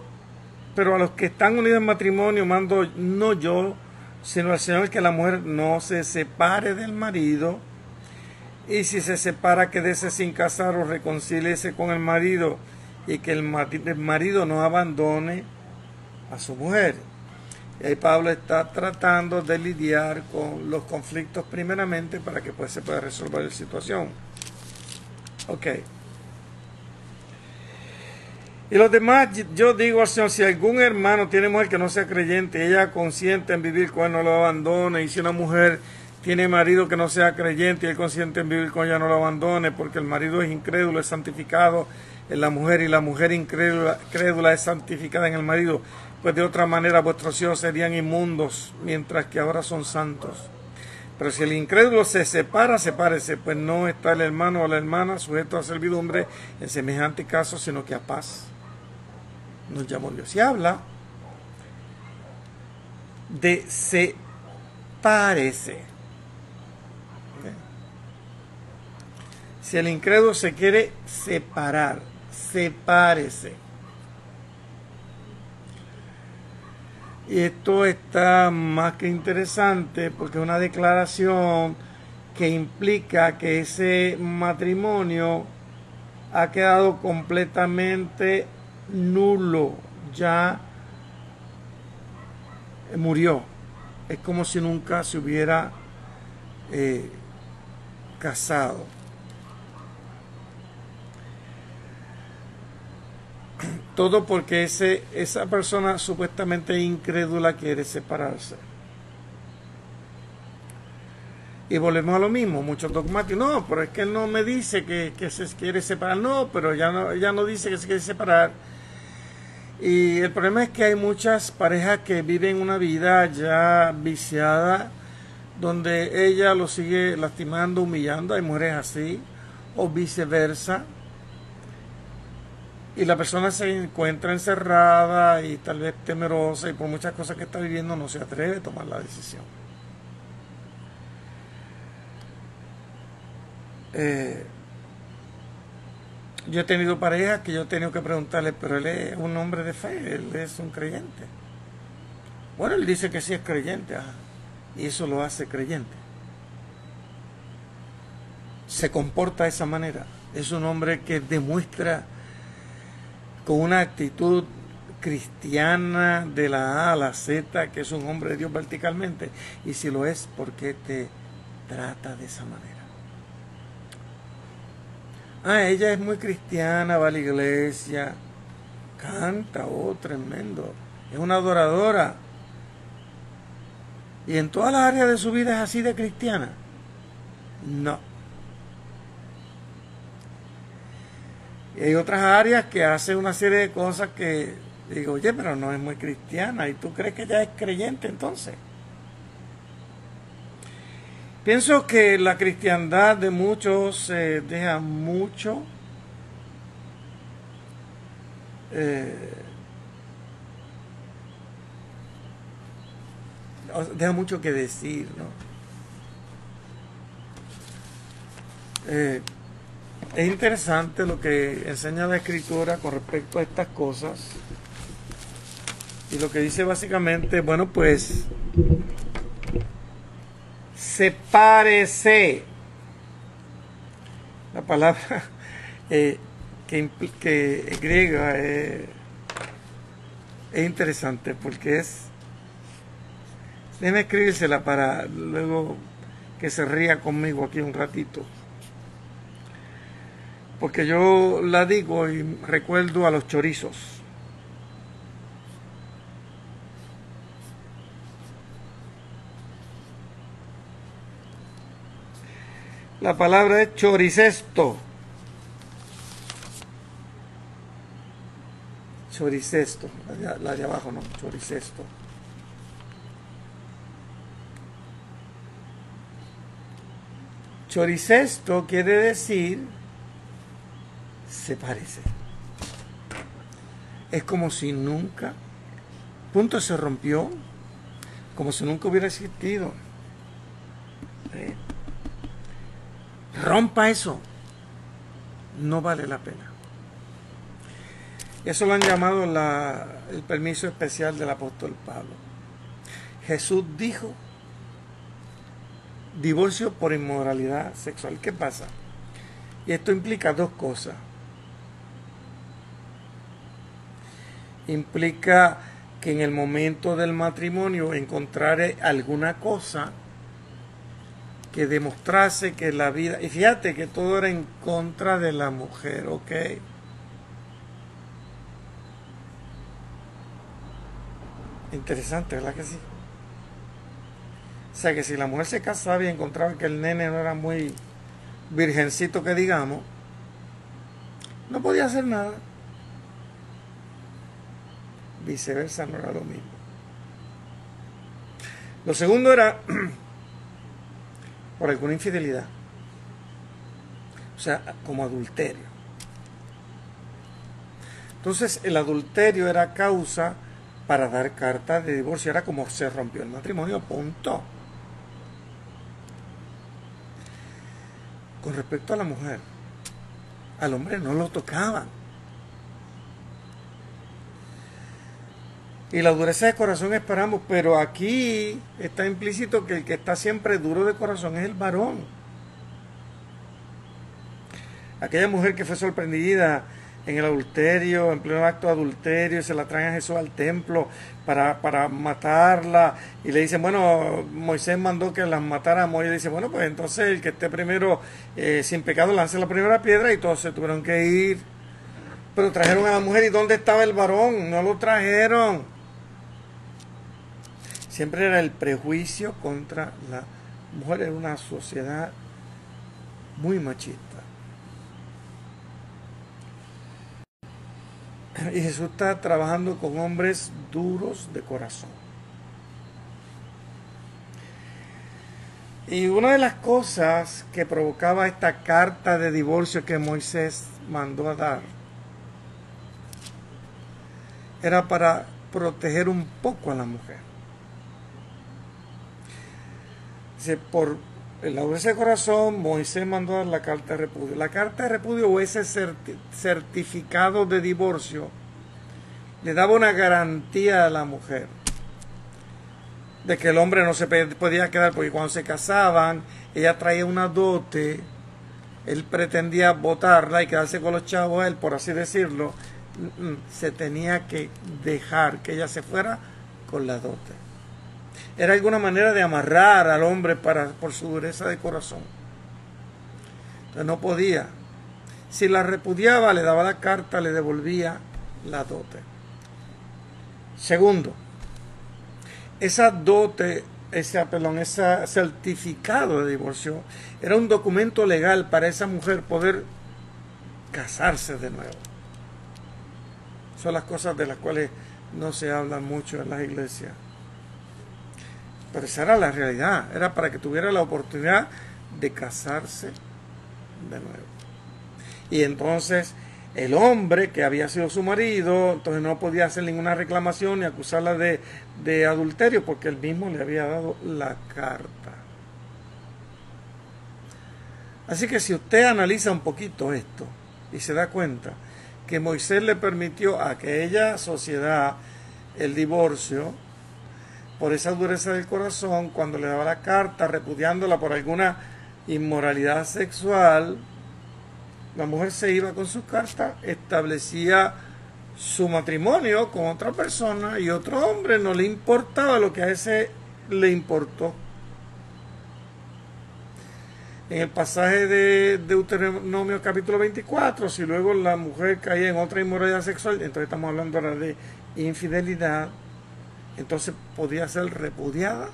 pero a los que están unidos en matrimonio mando no yo, sino al Señor que la mujer no se separe del marido, y si se separa quédese sin casar o reconcíliese con el marido, y que el marido no abandone a su mujer. Y ahí Pablo está tratando de lidiar con los conflictos primeramente para que pues se pueda resolver la situación. Ok. Y los demás, yo digo al Señor, si algún hermano tiene mujer que no sea creyente, ella consciente en vivir con él, no lo abandone. Y si una mujer tiene marido que no sea creyente y él consciente en vivir con ella, no lo abandone, porque el marido es incrédulo, es santificado en la mujer y la mujer incrédula crédula es santificada en el marido. Pues de otra manera vuestros hijos serían inmundos, mientras que ahora son santos. Pero si el incrédulo se separa, sepárese, pues no está el hermano o la hermana sujeto a servidumbre en semejante caso, sino que a paz. Nos llamó Dios y habla de sepárese. Si el incrédulo se quiere separar, sepárese. Y esto está más que interesante porque es una declaración que implica que ese matrimonio ha quedado completamente nulo, ya murió. Es como si nunca se hubiera eh, casado. Todo porque ese, esa persona supuestamente incrédula quiere separarse. Y volvemos a lo mismo, muchos dogmáticos. No, pero es que no me dice que, se quiere separar. No, pero ya no, ella no dice que se quiere separar. Y el problema es que hay muchas parejas que viven una vida ya viciada, donde ella lo sigue lastimando, humillando. Hay mujeres así, o viceversa y la persona se encuentra encerrada y tal vez temerosa y por muchas cosas que está viviendo no se atreve a tomar la decisión. Eh, yo he tenido parejas que yo he tenido que preguntarle, pero él es un hombre de fe, él es un creyente. Bueno, él dice que sí es creyente, y eso lo hace creyente. Se comporta de esa manera. Es un hombre que demuestra con una actitud cristiana de la A a la Z, que es un hombre de Dios verticalmente. Y si lo es, ¿por qué te trata de esa manera? Ah, ella es muy cristiana, va a la iglesia, canta, oh, tremendo. Es una adoradora. Y en todas las áreas de su vida es así de cristiana. No. Y hay otras áreas que hace una serie de cosas que digo, oye, pero no es muy cristiana. ¿Y tú crees que ella es creyente entonces? Pienso que la cristiandad de muchos deja mucho eh, deja mucho que decir, ¿no? Eh, es interesante lo que enseña la escritura con respecto a estas cosas. Y lo que dice básicamente, bueno, pues sepárese. La palabra eh, que, que griega eh, es interesante porque es. Déjeme escribírsela para luego que se ría conmigo aquí un ratito porque yo la digo y recuerdo a los chorizos. La palabra es choricesto. Choricesto, la de, abajo no, choricesto. Choricesto quiere decir se parece. Es como si nunca, punto se rompió, como si nunca hubiera existido. Rompa eso. No vale la pena. Eso lo han llamado la, el permiso especial del apóstol Pablo. Jesús dijo, divorcio por inmoralidad sexual. ¿Qué pasa? Y esto implica dos cosas. implica que en el momento del matrimonio encontraré alguna cosa que demostrase que la vida, y fíjate que todo era en contra de la mujer, ¿ok? Interesante, ¿verdad que sí? O sea que si la mujer se casaba y encontraba que el nene no era muy virgencito que digamos, no podía hacer nada. Viceversa no era lo mismo. Lo segundo era por alguna infidelidad. O sea, como adulterio. Entonces el adulterio era causa para dar carta de divorcio. Era como se rompió el matrimonio, punto. Con respecto a la mujer, al hombre no lo tocaban. Y la dureza de corazón esperamos, pero aquí está implícito que el que está siempre duro de corazón es el varón. Aquella mujer que fue sorprendida en el adulterio, en pleno acto de adulterio, se la traen a Jesús al templo para, para matarla y le dicen, bueno, Moisés mandó que las matara, Moisés dice, bueno, pues entonces el que esté primero eh, sin pecado lance la primera piedra y todos se tuvieron que ir. Pero trajeron a la mujer y ¿dónde estaba el varón? No lo trajeron. Siempre era el prejuicio contra la mujer, era una sociedad muy machista. Y Jesús está trabajando con hombres duros de corazón. Y una de las cosas que provocaba esta carta de divorcio que Moisés mandó a dar era para proteger un poco a la mujer. Dice, por la dureza de corazón, Moisés mandó dar la carta de repudio. La carta de repudio o ese certificado de divorcio le daba una garantía a la mujer de que el hombre no se podía quedar, porque cuando se casaban, ella traía una dote, él pretendía votarla y quedarse con los chavos, él, por así decirlo, se tenía que dejar que ella se fuera con la dote. Era alguna manera de amarrar al hombre para, por su dureza de corazón. Entonces no podía. Si la repudiaba, le daba la carta, le devolvía la dote. Segundo, esa dote, ese, perdón, ese certificado de divorcio era un documento legal para esa mujer poder casarse de nuevo. Son las cosas de las cuales no se habla mucho en las iglesias. Pero esa era la realidad, era para que tuviera la oportunidad de casarse de nuevo. Y entonces el hombre que había sido su marido, entonces no podía hacer ninguna reclamación ni acusarla de, de adulterio porque él mismo le había dado la carta. Así que si usted analiza un poquito esto y se da cuenta que Moisés le permitió a aquella sociedad el divorcio, por esa dureza del corazón, cuando le daba la carta repudiándola por alguna inmoralidad sexual, la mujer se iba con su carta, establecía su matrimonio con otra persona y otro hombre no le importaba lo que a ese le importó. En el pasaje de Deuteronomio capítulo 24, si luego la mujer caía en otra inmoralidad sexual, entonces estamos hablando ahora de infidelidad, entonces podía ser repudiada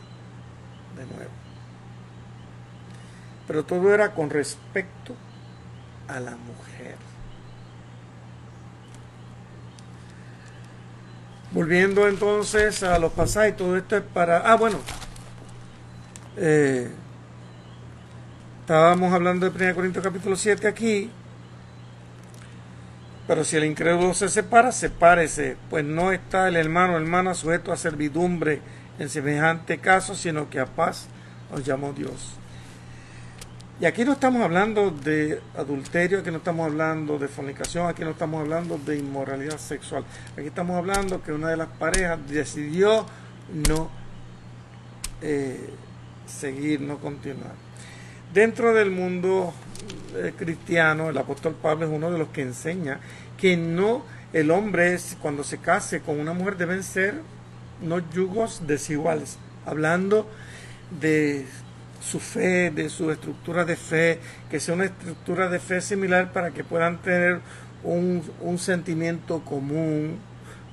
de nuevo. Pero todo era con respecto a la mujer. Volviendo entonces a los pasajes, todo esto es para... Ah, bueno. Eh, estábamos hablando de 1 Corintios capítulo 7 aquí. Pero si el incrédulo se separa, sepárese, pues no está el hermano o hermana sujeto a servidumbre en semejante caso, sino que a paz os llamó Dios. Y aquí no estamos hablando de adulterio, aquí no estamos hablando de fornicación, aquí no estamos hablando de inmoralidad sexual. Aquí estamos hablando que una de las parejas decidió no eh, seguir, no continuar. Dentro del mundo eh, cristiano, el apóstol Pablo es uno de los que enseña que no, el hombre es, cuando se case con una mujer deben ser no yugos desiguales, hablando de su fe, de su estructura de fe, que sea una estructura de fe similar para que puedan tener un, un sentimiento común,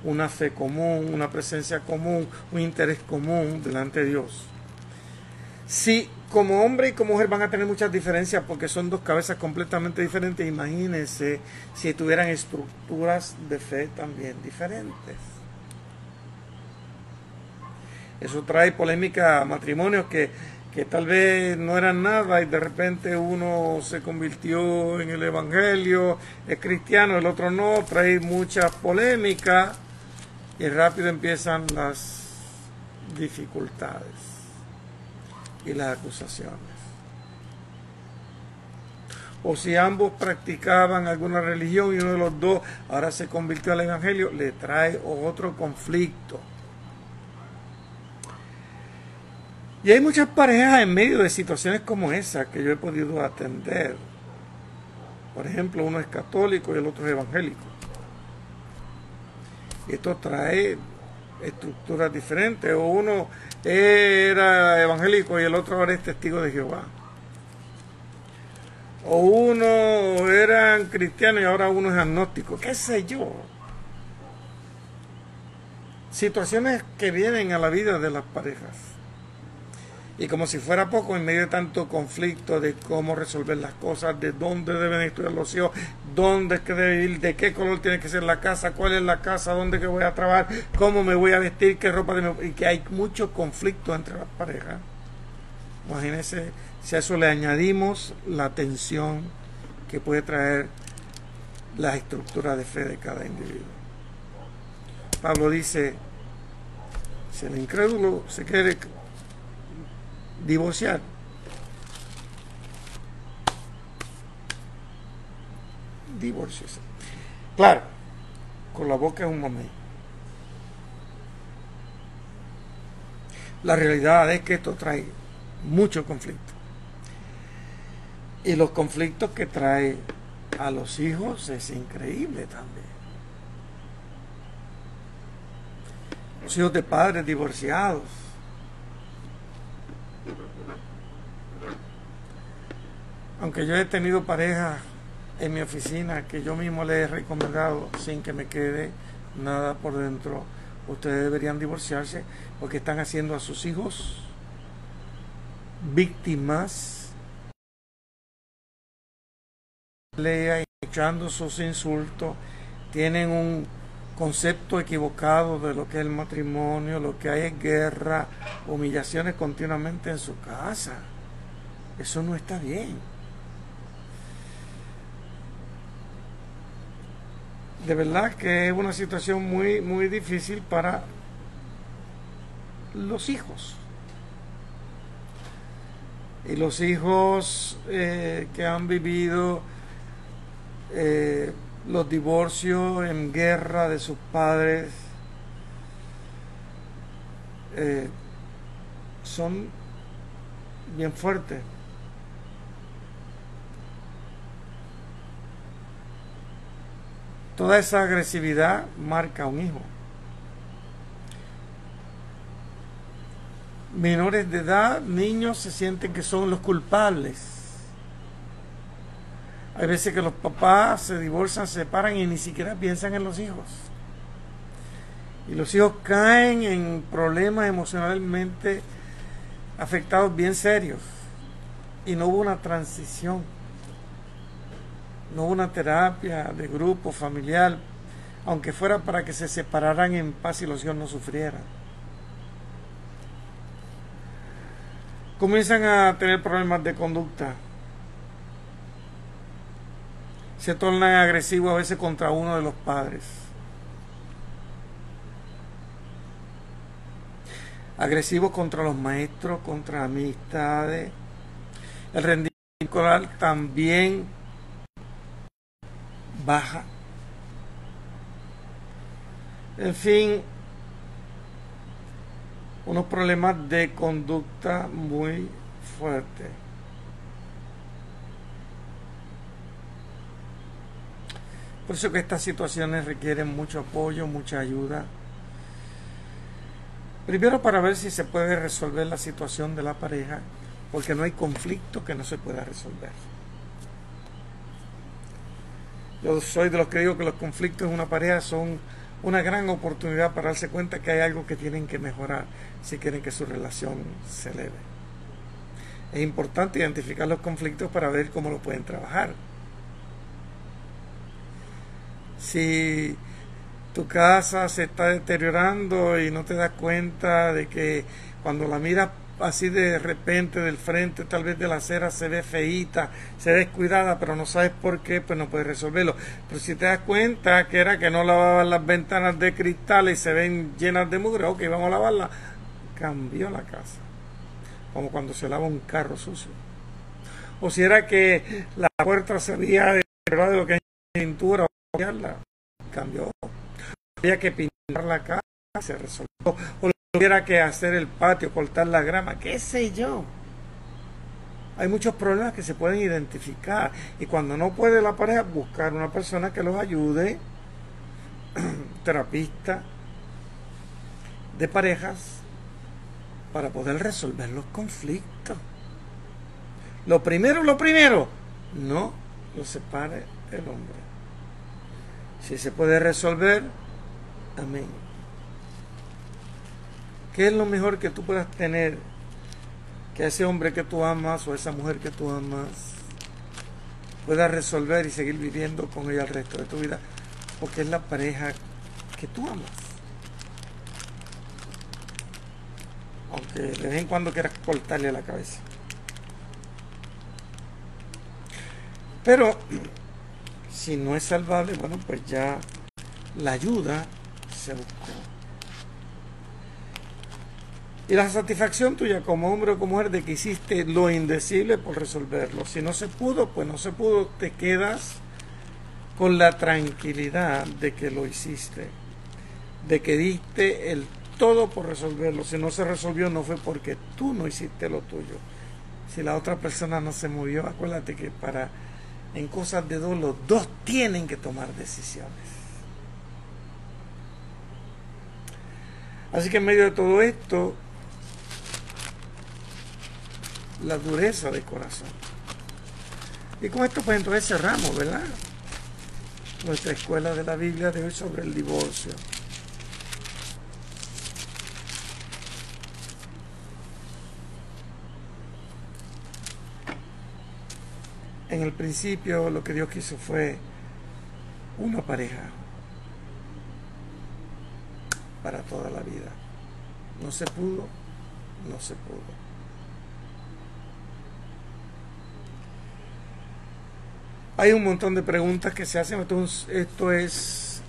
una fe común, una presencia común, un interés común delante de Dios. Si como hombre y como mujer van a tener muchas diferencias porque son dos cabezas completamente diferentes, imagínense si tuvieran estructuras de fe también diferentes. Eso trae polémica a matrimonios que, que tal vez no eran nada y de repente uno se convirtió en el Evangelio, es cristiano, el otro no, trae mucha polémica y rápido empiezan las dificultades y las acusaciones. O si ambos practicaban alguna religión y uno de los dos ahora se convirtió al Evangelio, le trae otro conflicto. Y hay muchas parejas en medio de situaciones como esa que yo he podido atender. Por ejemplo, uno es católico y el otro es evangélico. Y esto trae estructuras diferentes. O uno era evangélico y el otro ahora es testigo de Jehová. O uno era cristiano y ahora uno es agnóstico. ¿Qué sé yo? Situaciones que vienen a la vida de las parejas. Y como si fuera poco, en medio de tanto conflicto de cómo resolver las cosas, de dónde deben estudiar los hijos, dónde es que debe ir, de qué color tiene que ser la casa, cuál es la casa, dónde que voy a trabajar, cómo me voy a vestir, qué ropa de y que hay mucho conflicto entre las parejas. Imagínense si a eso le añadimos la tensión que puede traer la estructura de fe de cada individuo. Pablo dice, si el incrédulo se quiere divorciar. Divorcios. Claro, con la boca es un momento. La realidad es que esto trae mucho conflicto. Y los conflictos que trae a los hijos es increíble también. Los hijos de padres divorciados aunque yo he tenido parejas en mi oficina que yo mismo le he recomendado sin que me quede nada por dentro, ustedes deberían divorciarse porque están haciendo a sus hijos víctimas, lea echando sus insultos, tienen un concepto equivocado de lo que es el matrimonio, lo que hay es guerra, humillaciones continuamente en su casa. Eso no está bien. De verdad que es una situación muy, muy difícil para los hijos. Y los hijos eh, que han vivido eh, los divorcios en guerra de sus padres eh, son bien fuertes. Toda esa agresividad marca a un hijo. Menores de edad, niños se sienten que son los culpables. Hay veces que los papás se divorcian, se separan y ni siquiera piensan en los hijos. Y los hijos caen en problemas emocionalmente afectados bien serios. Y no hubo una transición no una terapia de grupo, familiar, aunque fuera para que se separaran en paz y los hijos no sufrieran. Comienzan a tener problemas de conducta. Se tornan agresivos a veces contra uno de los padres. Agresivos contra los maestros, contra amistades. El rendimiento escolar también baja. En fin, unos problemas de conducta muy fuertes. Por eso que estas situaciones requieren mucho apoyo, mucha ayuda. Primero para ver si se puede resolver la situación de la pareja, porque no hay conflicto que no se pueda resolver. Yo soy de los que digo que los conflictos en una pareja son una gran oportunidad para darse cuenta que hay algo que tienen que mejorar si quieren que su relación se eleve. Es importante identificar los conflictos para ver cómo lo pueden trabajar. Si tu casa se está deteriorando y no te das cuenta de que cuando la miras así de repente del frente, tal vez de la acera se ve feíta, se ve descuidada, pero no sabes por qué, pues no puedes resolverlo. Pero si te das cuenta que era que no lavaban las ventanas de cristal y se ven llenas de mugre, ok, vamos a lavarla, cambió la casa. Como cuando se lava un carro sucio. O si era que la puerta se veía de lo que hay pintura, cambió. Había que pintar la casa, se resolvió. Tuviera que hacer el patio, cortar la grama, qué sé yo. Hay muchos problemas que se pueden identificar y cuando no puede la pareja buscar una persona que los ayude, terapista de parejas, para poder resolver los conflictos. Lo primero, lo primero, no lo separe el hombre. Si se puede resolver, amén. ¿Qué es lo mejor que tú puedas tener que ese hombre que tú amas o esa mujer que tú amas pueda resolver y seguir viviendo con ella el resto de tu vida? Porque es la pareja que tú amas. Aunque de vez en cuando quieras cortarle la cabeza. Pero si no es salvable, bueno, pues ya la ayuda se buscó. Y la satisfacción tuya como hombre o como mujer de que hiciste lo indecible por resolverlo. Si no se pudo, pues no se pudo, te quedas con la tranquilidad de que lo hiciste, de que diste el todo por resolverlo. Si no se resolvió no fue porque tú no hiciste lo tuyo. Si la otra persona no se movió, acuérdate que para en cosas de dos los dos tienen que tomar decisiones. Así que en medio de todo esto, la dureza de corazón. Y con esto pues entonces cerramos, ¿verdad? Nuestra escuela de la Biblia de hoy sobre el divorcio. En el principio lo que Dios quiso fue una pareja para toda la vida. No se pudo, no se pudo. Hay un montón de preguntas que se hacen. Esto es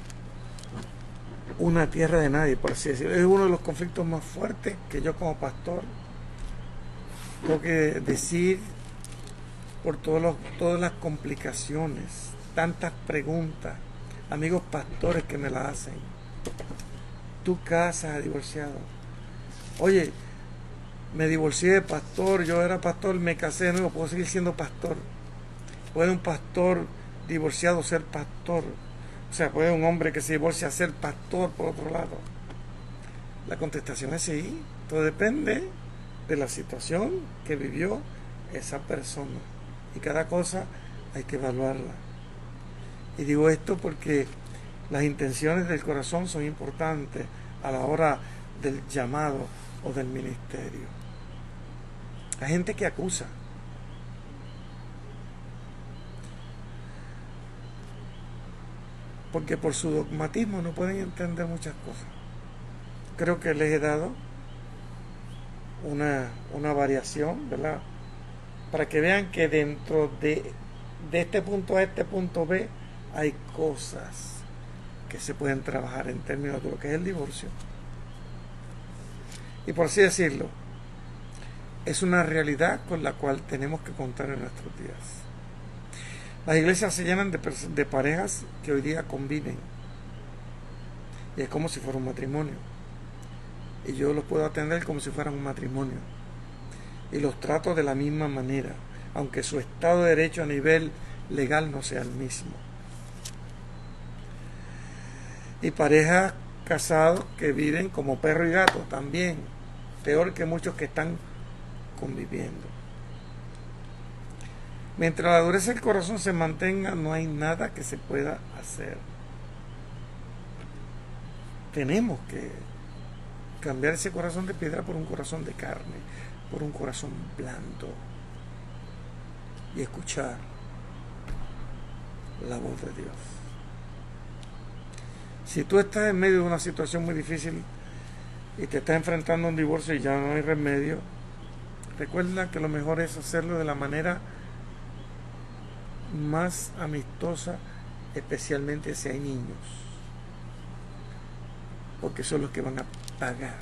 una tierra de nadie, por así decirlo. Es uno de los conflictos más fuertes que yo como pastor tengo que decir por todos todas las complicaciones, tantas preguntas, amigos pastores que me la hacen. Tu casa divorciado. Oye, me divorcié de pastor, yo era pastor, me casé de nuevo, puedo seguir siendo pastor ¿Puede un pastor divorciado ser pastor? O sea, ¿puede un hombre que se divorcia ser pastor por otro lado? La contestación es sí. Todo depende de la situación que vivió esa persona. Y cada cosa hay que evaluarla. Y digo esto porque las intenciones del corazón son importantes a la hora del llamado o del ministerio. Hay gente que acusa, porque por su dogmatismo no pueden entender muchas cosas. Creo que les he dado una, una variación, ¿verdad? Para que vean que dentro de, de este punto A este punto B hay cosas que se pueden trabajar en términos de lo que es el divorcio. Y por así decirlo, es una realidad con la cual tenemos que contar en nuestros días. Las iglesias se llenan de, parejas que hoy día conviven. Y es como si fuera un matrimonio. Y yo los puedo atender como si fueran un matrimonio. Y los trato de la misma manera, aunque su estado de derecho a nivel legal no sea el mismo. Y parejas casados que viven como perro y gato también, peor que muchos que están conviviendo. Mientras la dureza del corazón se mantenga, no hay nada que se pueda hacer. tenemos que cambiar ese corazón de piedra por un corazón de carne, por un corazón blando y escuchar la voz de Dios. Si tú estás en medio de una situación muy difícil y te estás enfrentando a un divorcio y ya no hay remedio, recuerda que lo mejor es hacerlo de la manera más amistosa, especialmente si hay niños, porque son los que van a pagar.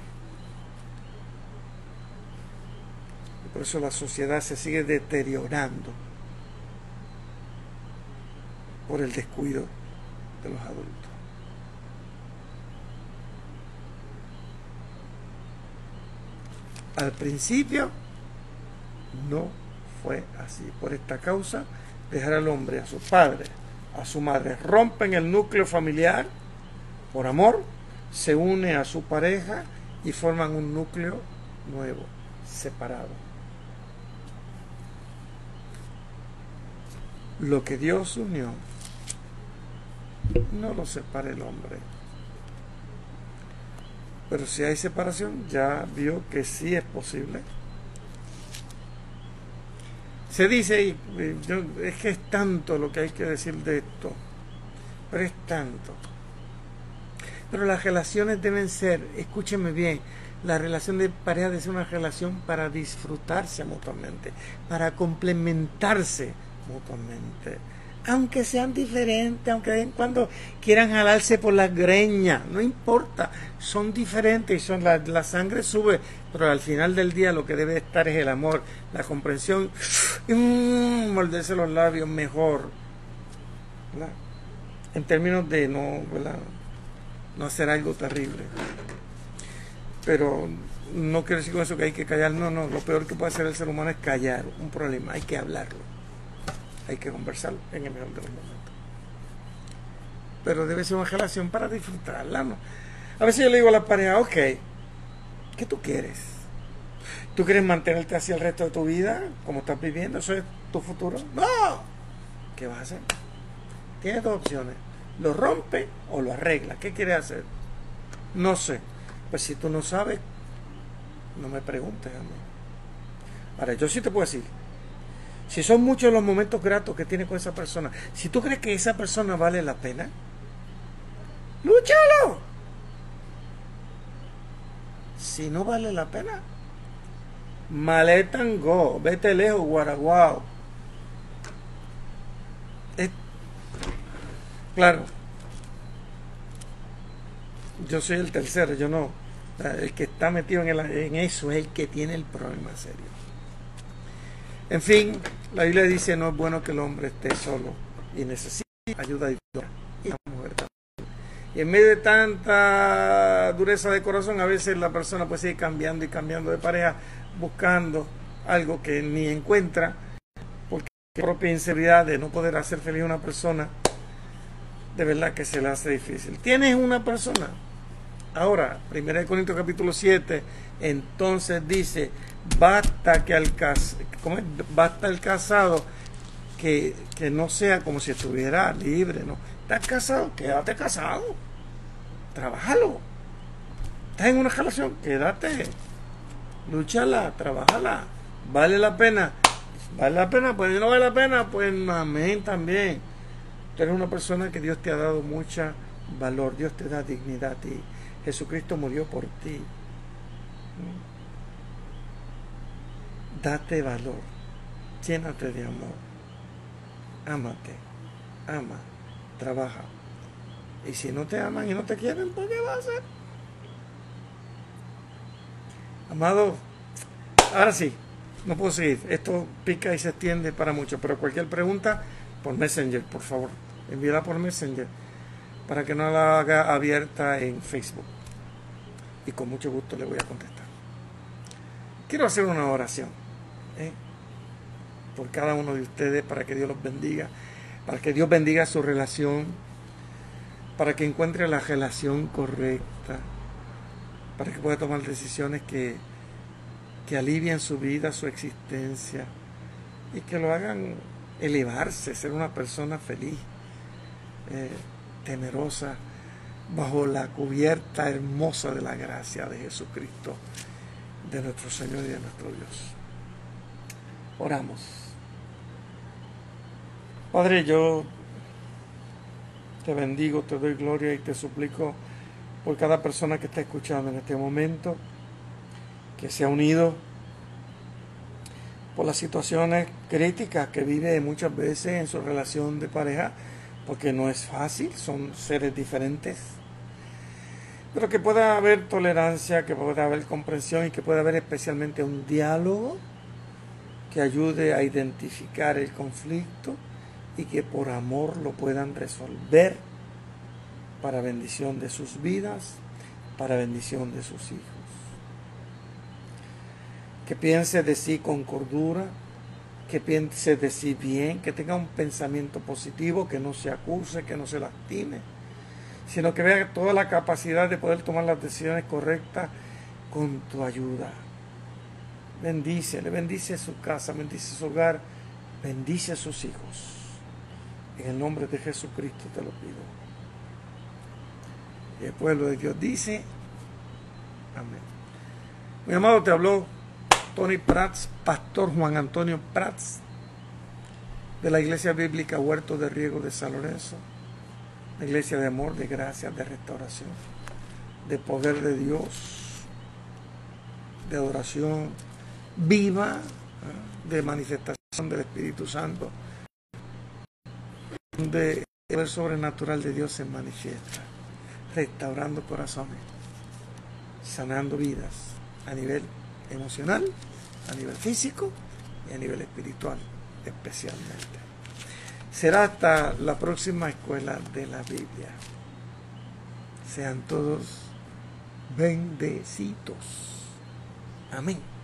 Y por eso la sociedad se sigue deteriorando por el descuido de los adultos. Al principio no fue así. Por esta causa, dejar al hombre, a su padre, a su madre, rompen el núcleo familiar por amor, se une a su pareja y forman un núcleo nuevo, separado. Lo que Dios unió, no lo separa el hombre. Pero si hay separación, ya vio que sí es posible. Se dice, y es que es tanto lo que hay que decir de esto, pero es tanto. Pero las relaciones deben ser, escúcheme bien, la relación de pareja debe ser una relación para disfrutarse mutuamente, para complementarse mutuamente aunque sean diferentes, aunque de vez en cuando quieran jalarse por las greñas, no importa, son diferentes y son la, sangre sube, pero al final del día lo que debe estar es el amor, la comprensión y mm, morderse los labios mejor. En términos de no, no hacer algo terrible. Pero no quiero decir con eso que hay que callar, no, no, lo peor que puede hacer el ser humano es callar un problema, hay que hablarlo hay que conversar en el mejor de los momentos. Pero debe ser una relación para disfrutarla, ¿no? A veces yo le digo a la pareja, ok, ¿qué tú quieres? ¿Tú quieres mantenerte así el resto de tu vida, como estás viviendo? ¿Eso es tu futuro? No. ¿Qué vas a hacer? Tienes dos opciones. Lo rompe o lo arregla. ¿Qué quieres hacer? No sé. Pues si tú no sabes, no me preguntes a mí. Ahora, yo sí te puedo decir, si son muchos los momentos gratos que tienes con esa persona, si tú crees que esa persona vale la pena, lúchalo. Si no vale la pena, go, vete lejos, guaraguao. claro, yo soy el tercero, yo no. El que está metido en eso es el que tiene el problema serio. En fin, la Biblia dice no es bueno que el hombre esté solo y necesita ayuda y la mujer también. Y en medio de tanta dureza de corazón, a veces la persona puede seguir cambiando y cambiando de pareja, buscando algo que ni encuentra, porque la propia inseguridad de no poder hacer feliz a una persona, de verdad que se le hace difícil. Tienes una persona. Ahora, 1 Corintios capítulo 7, entonces dice, basta que al basta el casado que, no sea como si estuviera libre, ¿no? Estás casado, quédate casado. Trabájalo. Estás en una relación, quédate. Lúchala, trabájala. Vale la pena. Vale la pena, pues no vale la pena, pues amén también. Tú eres una persona que Dios te ha dado mucha valor, Dios te da dignidad a ti. Jesucristo murió por ti. Date valor, llénate de amor, ámate, ama, trabaja. Y si no te aman y no te quieren, ¿por qué va a hacer? Amado, ahora sí, no puedo seguir. Esto pica y se extiende para mucho, pero cualquier pregunta por Messenger, por favor. Envíala por Messenger para que no la haga abierta en Facebook. Y con mucho gusto le voy a contestar. Quiero hacer una oración. Por cada uno de ustedes para que Dios los bendiga, para que Dios bendiga su relación, para que encuentre la relación correcta, para que pueda tomar decisiones que, que alivien su vida, su existencia y que lo hagan elevarse, ser una persona feliz, eh, temerosa bajo la cubierta hermosa de la gracia de Jesucristo, de nuestro Señor y de nuestro Dios. Oramos. Padre, yo te bendigo, te doy gloria y te suplico por cada persona que está escuchando en este momento, que se ha unido por las situaciones críticas que vive muchas veces en su relación de pareja, porque no es fácil, son seres diferentes, pero que pueda haber tolerancia, que pueda haber comprensión y que pueda haber especialmente un diálogo que ayude a identificar el conflicto y que por amor lo puedan resolver para bendición de sus vidas, para bendición de sus hijos. Que piense de sí con cordura, que piense de sí bien, que tenga un pensamiento positivo, que no se acuse, que no se lastime, sino que vea toda la capacidad de poder tomar las decisiones correctas con tu ayuda. Bendice, le bendice su casa, bendice su hogar, bendice a sus hijos. En el nombre de Jesucristo te lo pido. Y el pueblo de Dios dice, amén. Mi amado, te habló Tony Prats, pastor Juan Antonio Prats, de la Iglesia Bíblica Huerto de Riego de San Lorenzo, la iglesia de amor, de gracia, de restauración, de poder de Dios, de adoración viva, de manifestación del Espíritu Santo donde el poder sobrenatural de Dios se manifiesta, restaurando corazones, sanando vidas a nivel emocional, a nivel físico y a nivel espiritual especialmente. Será hasta la próxima escuela de la Biblia. Sean todos bendecidos. Amén.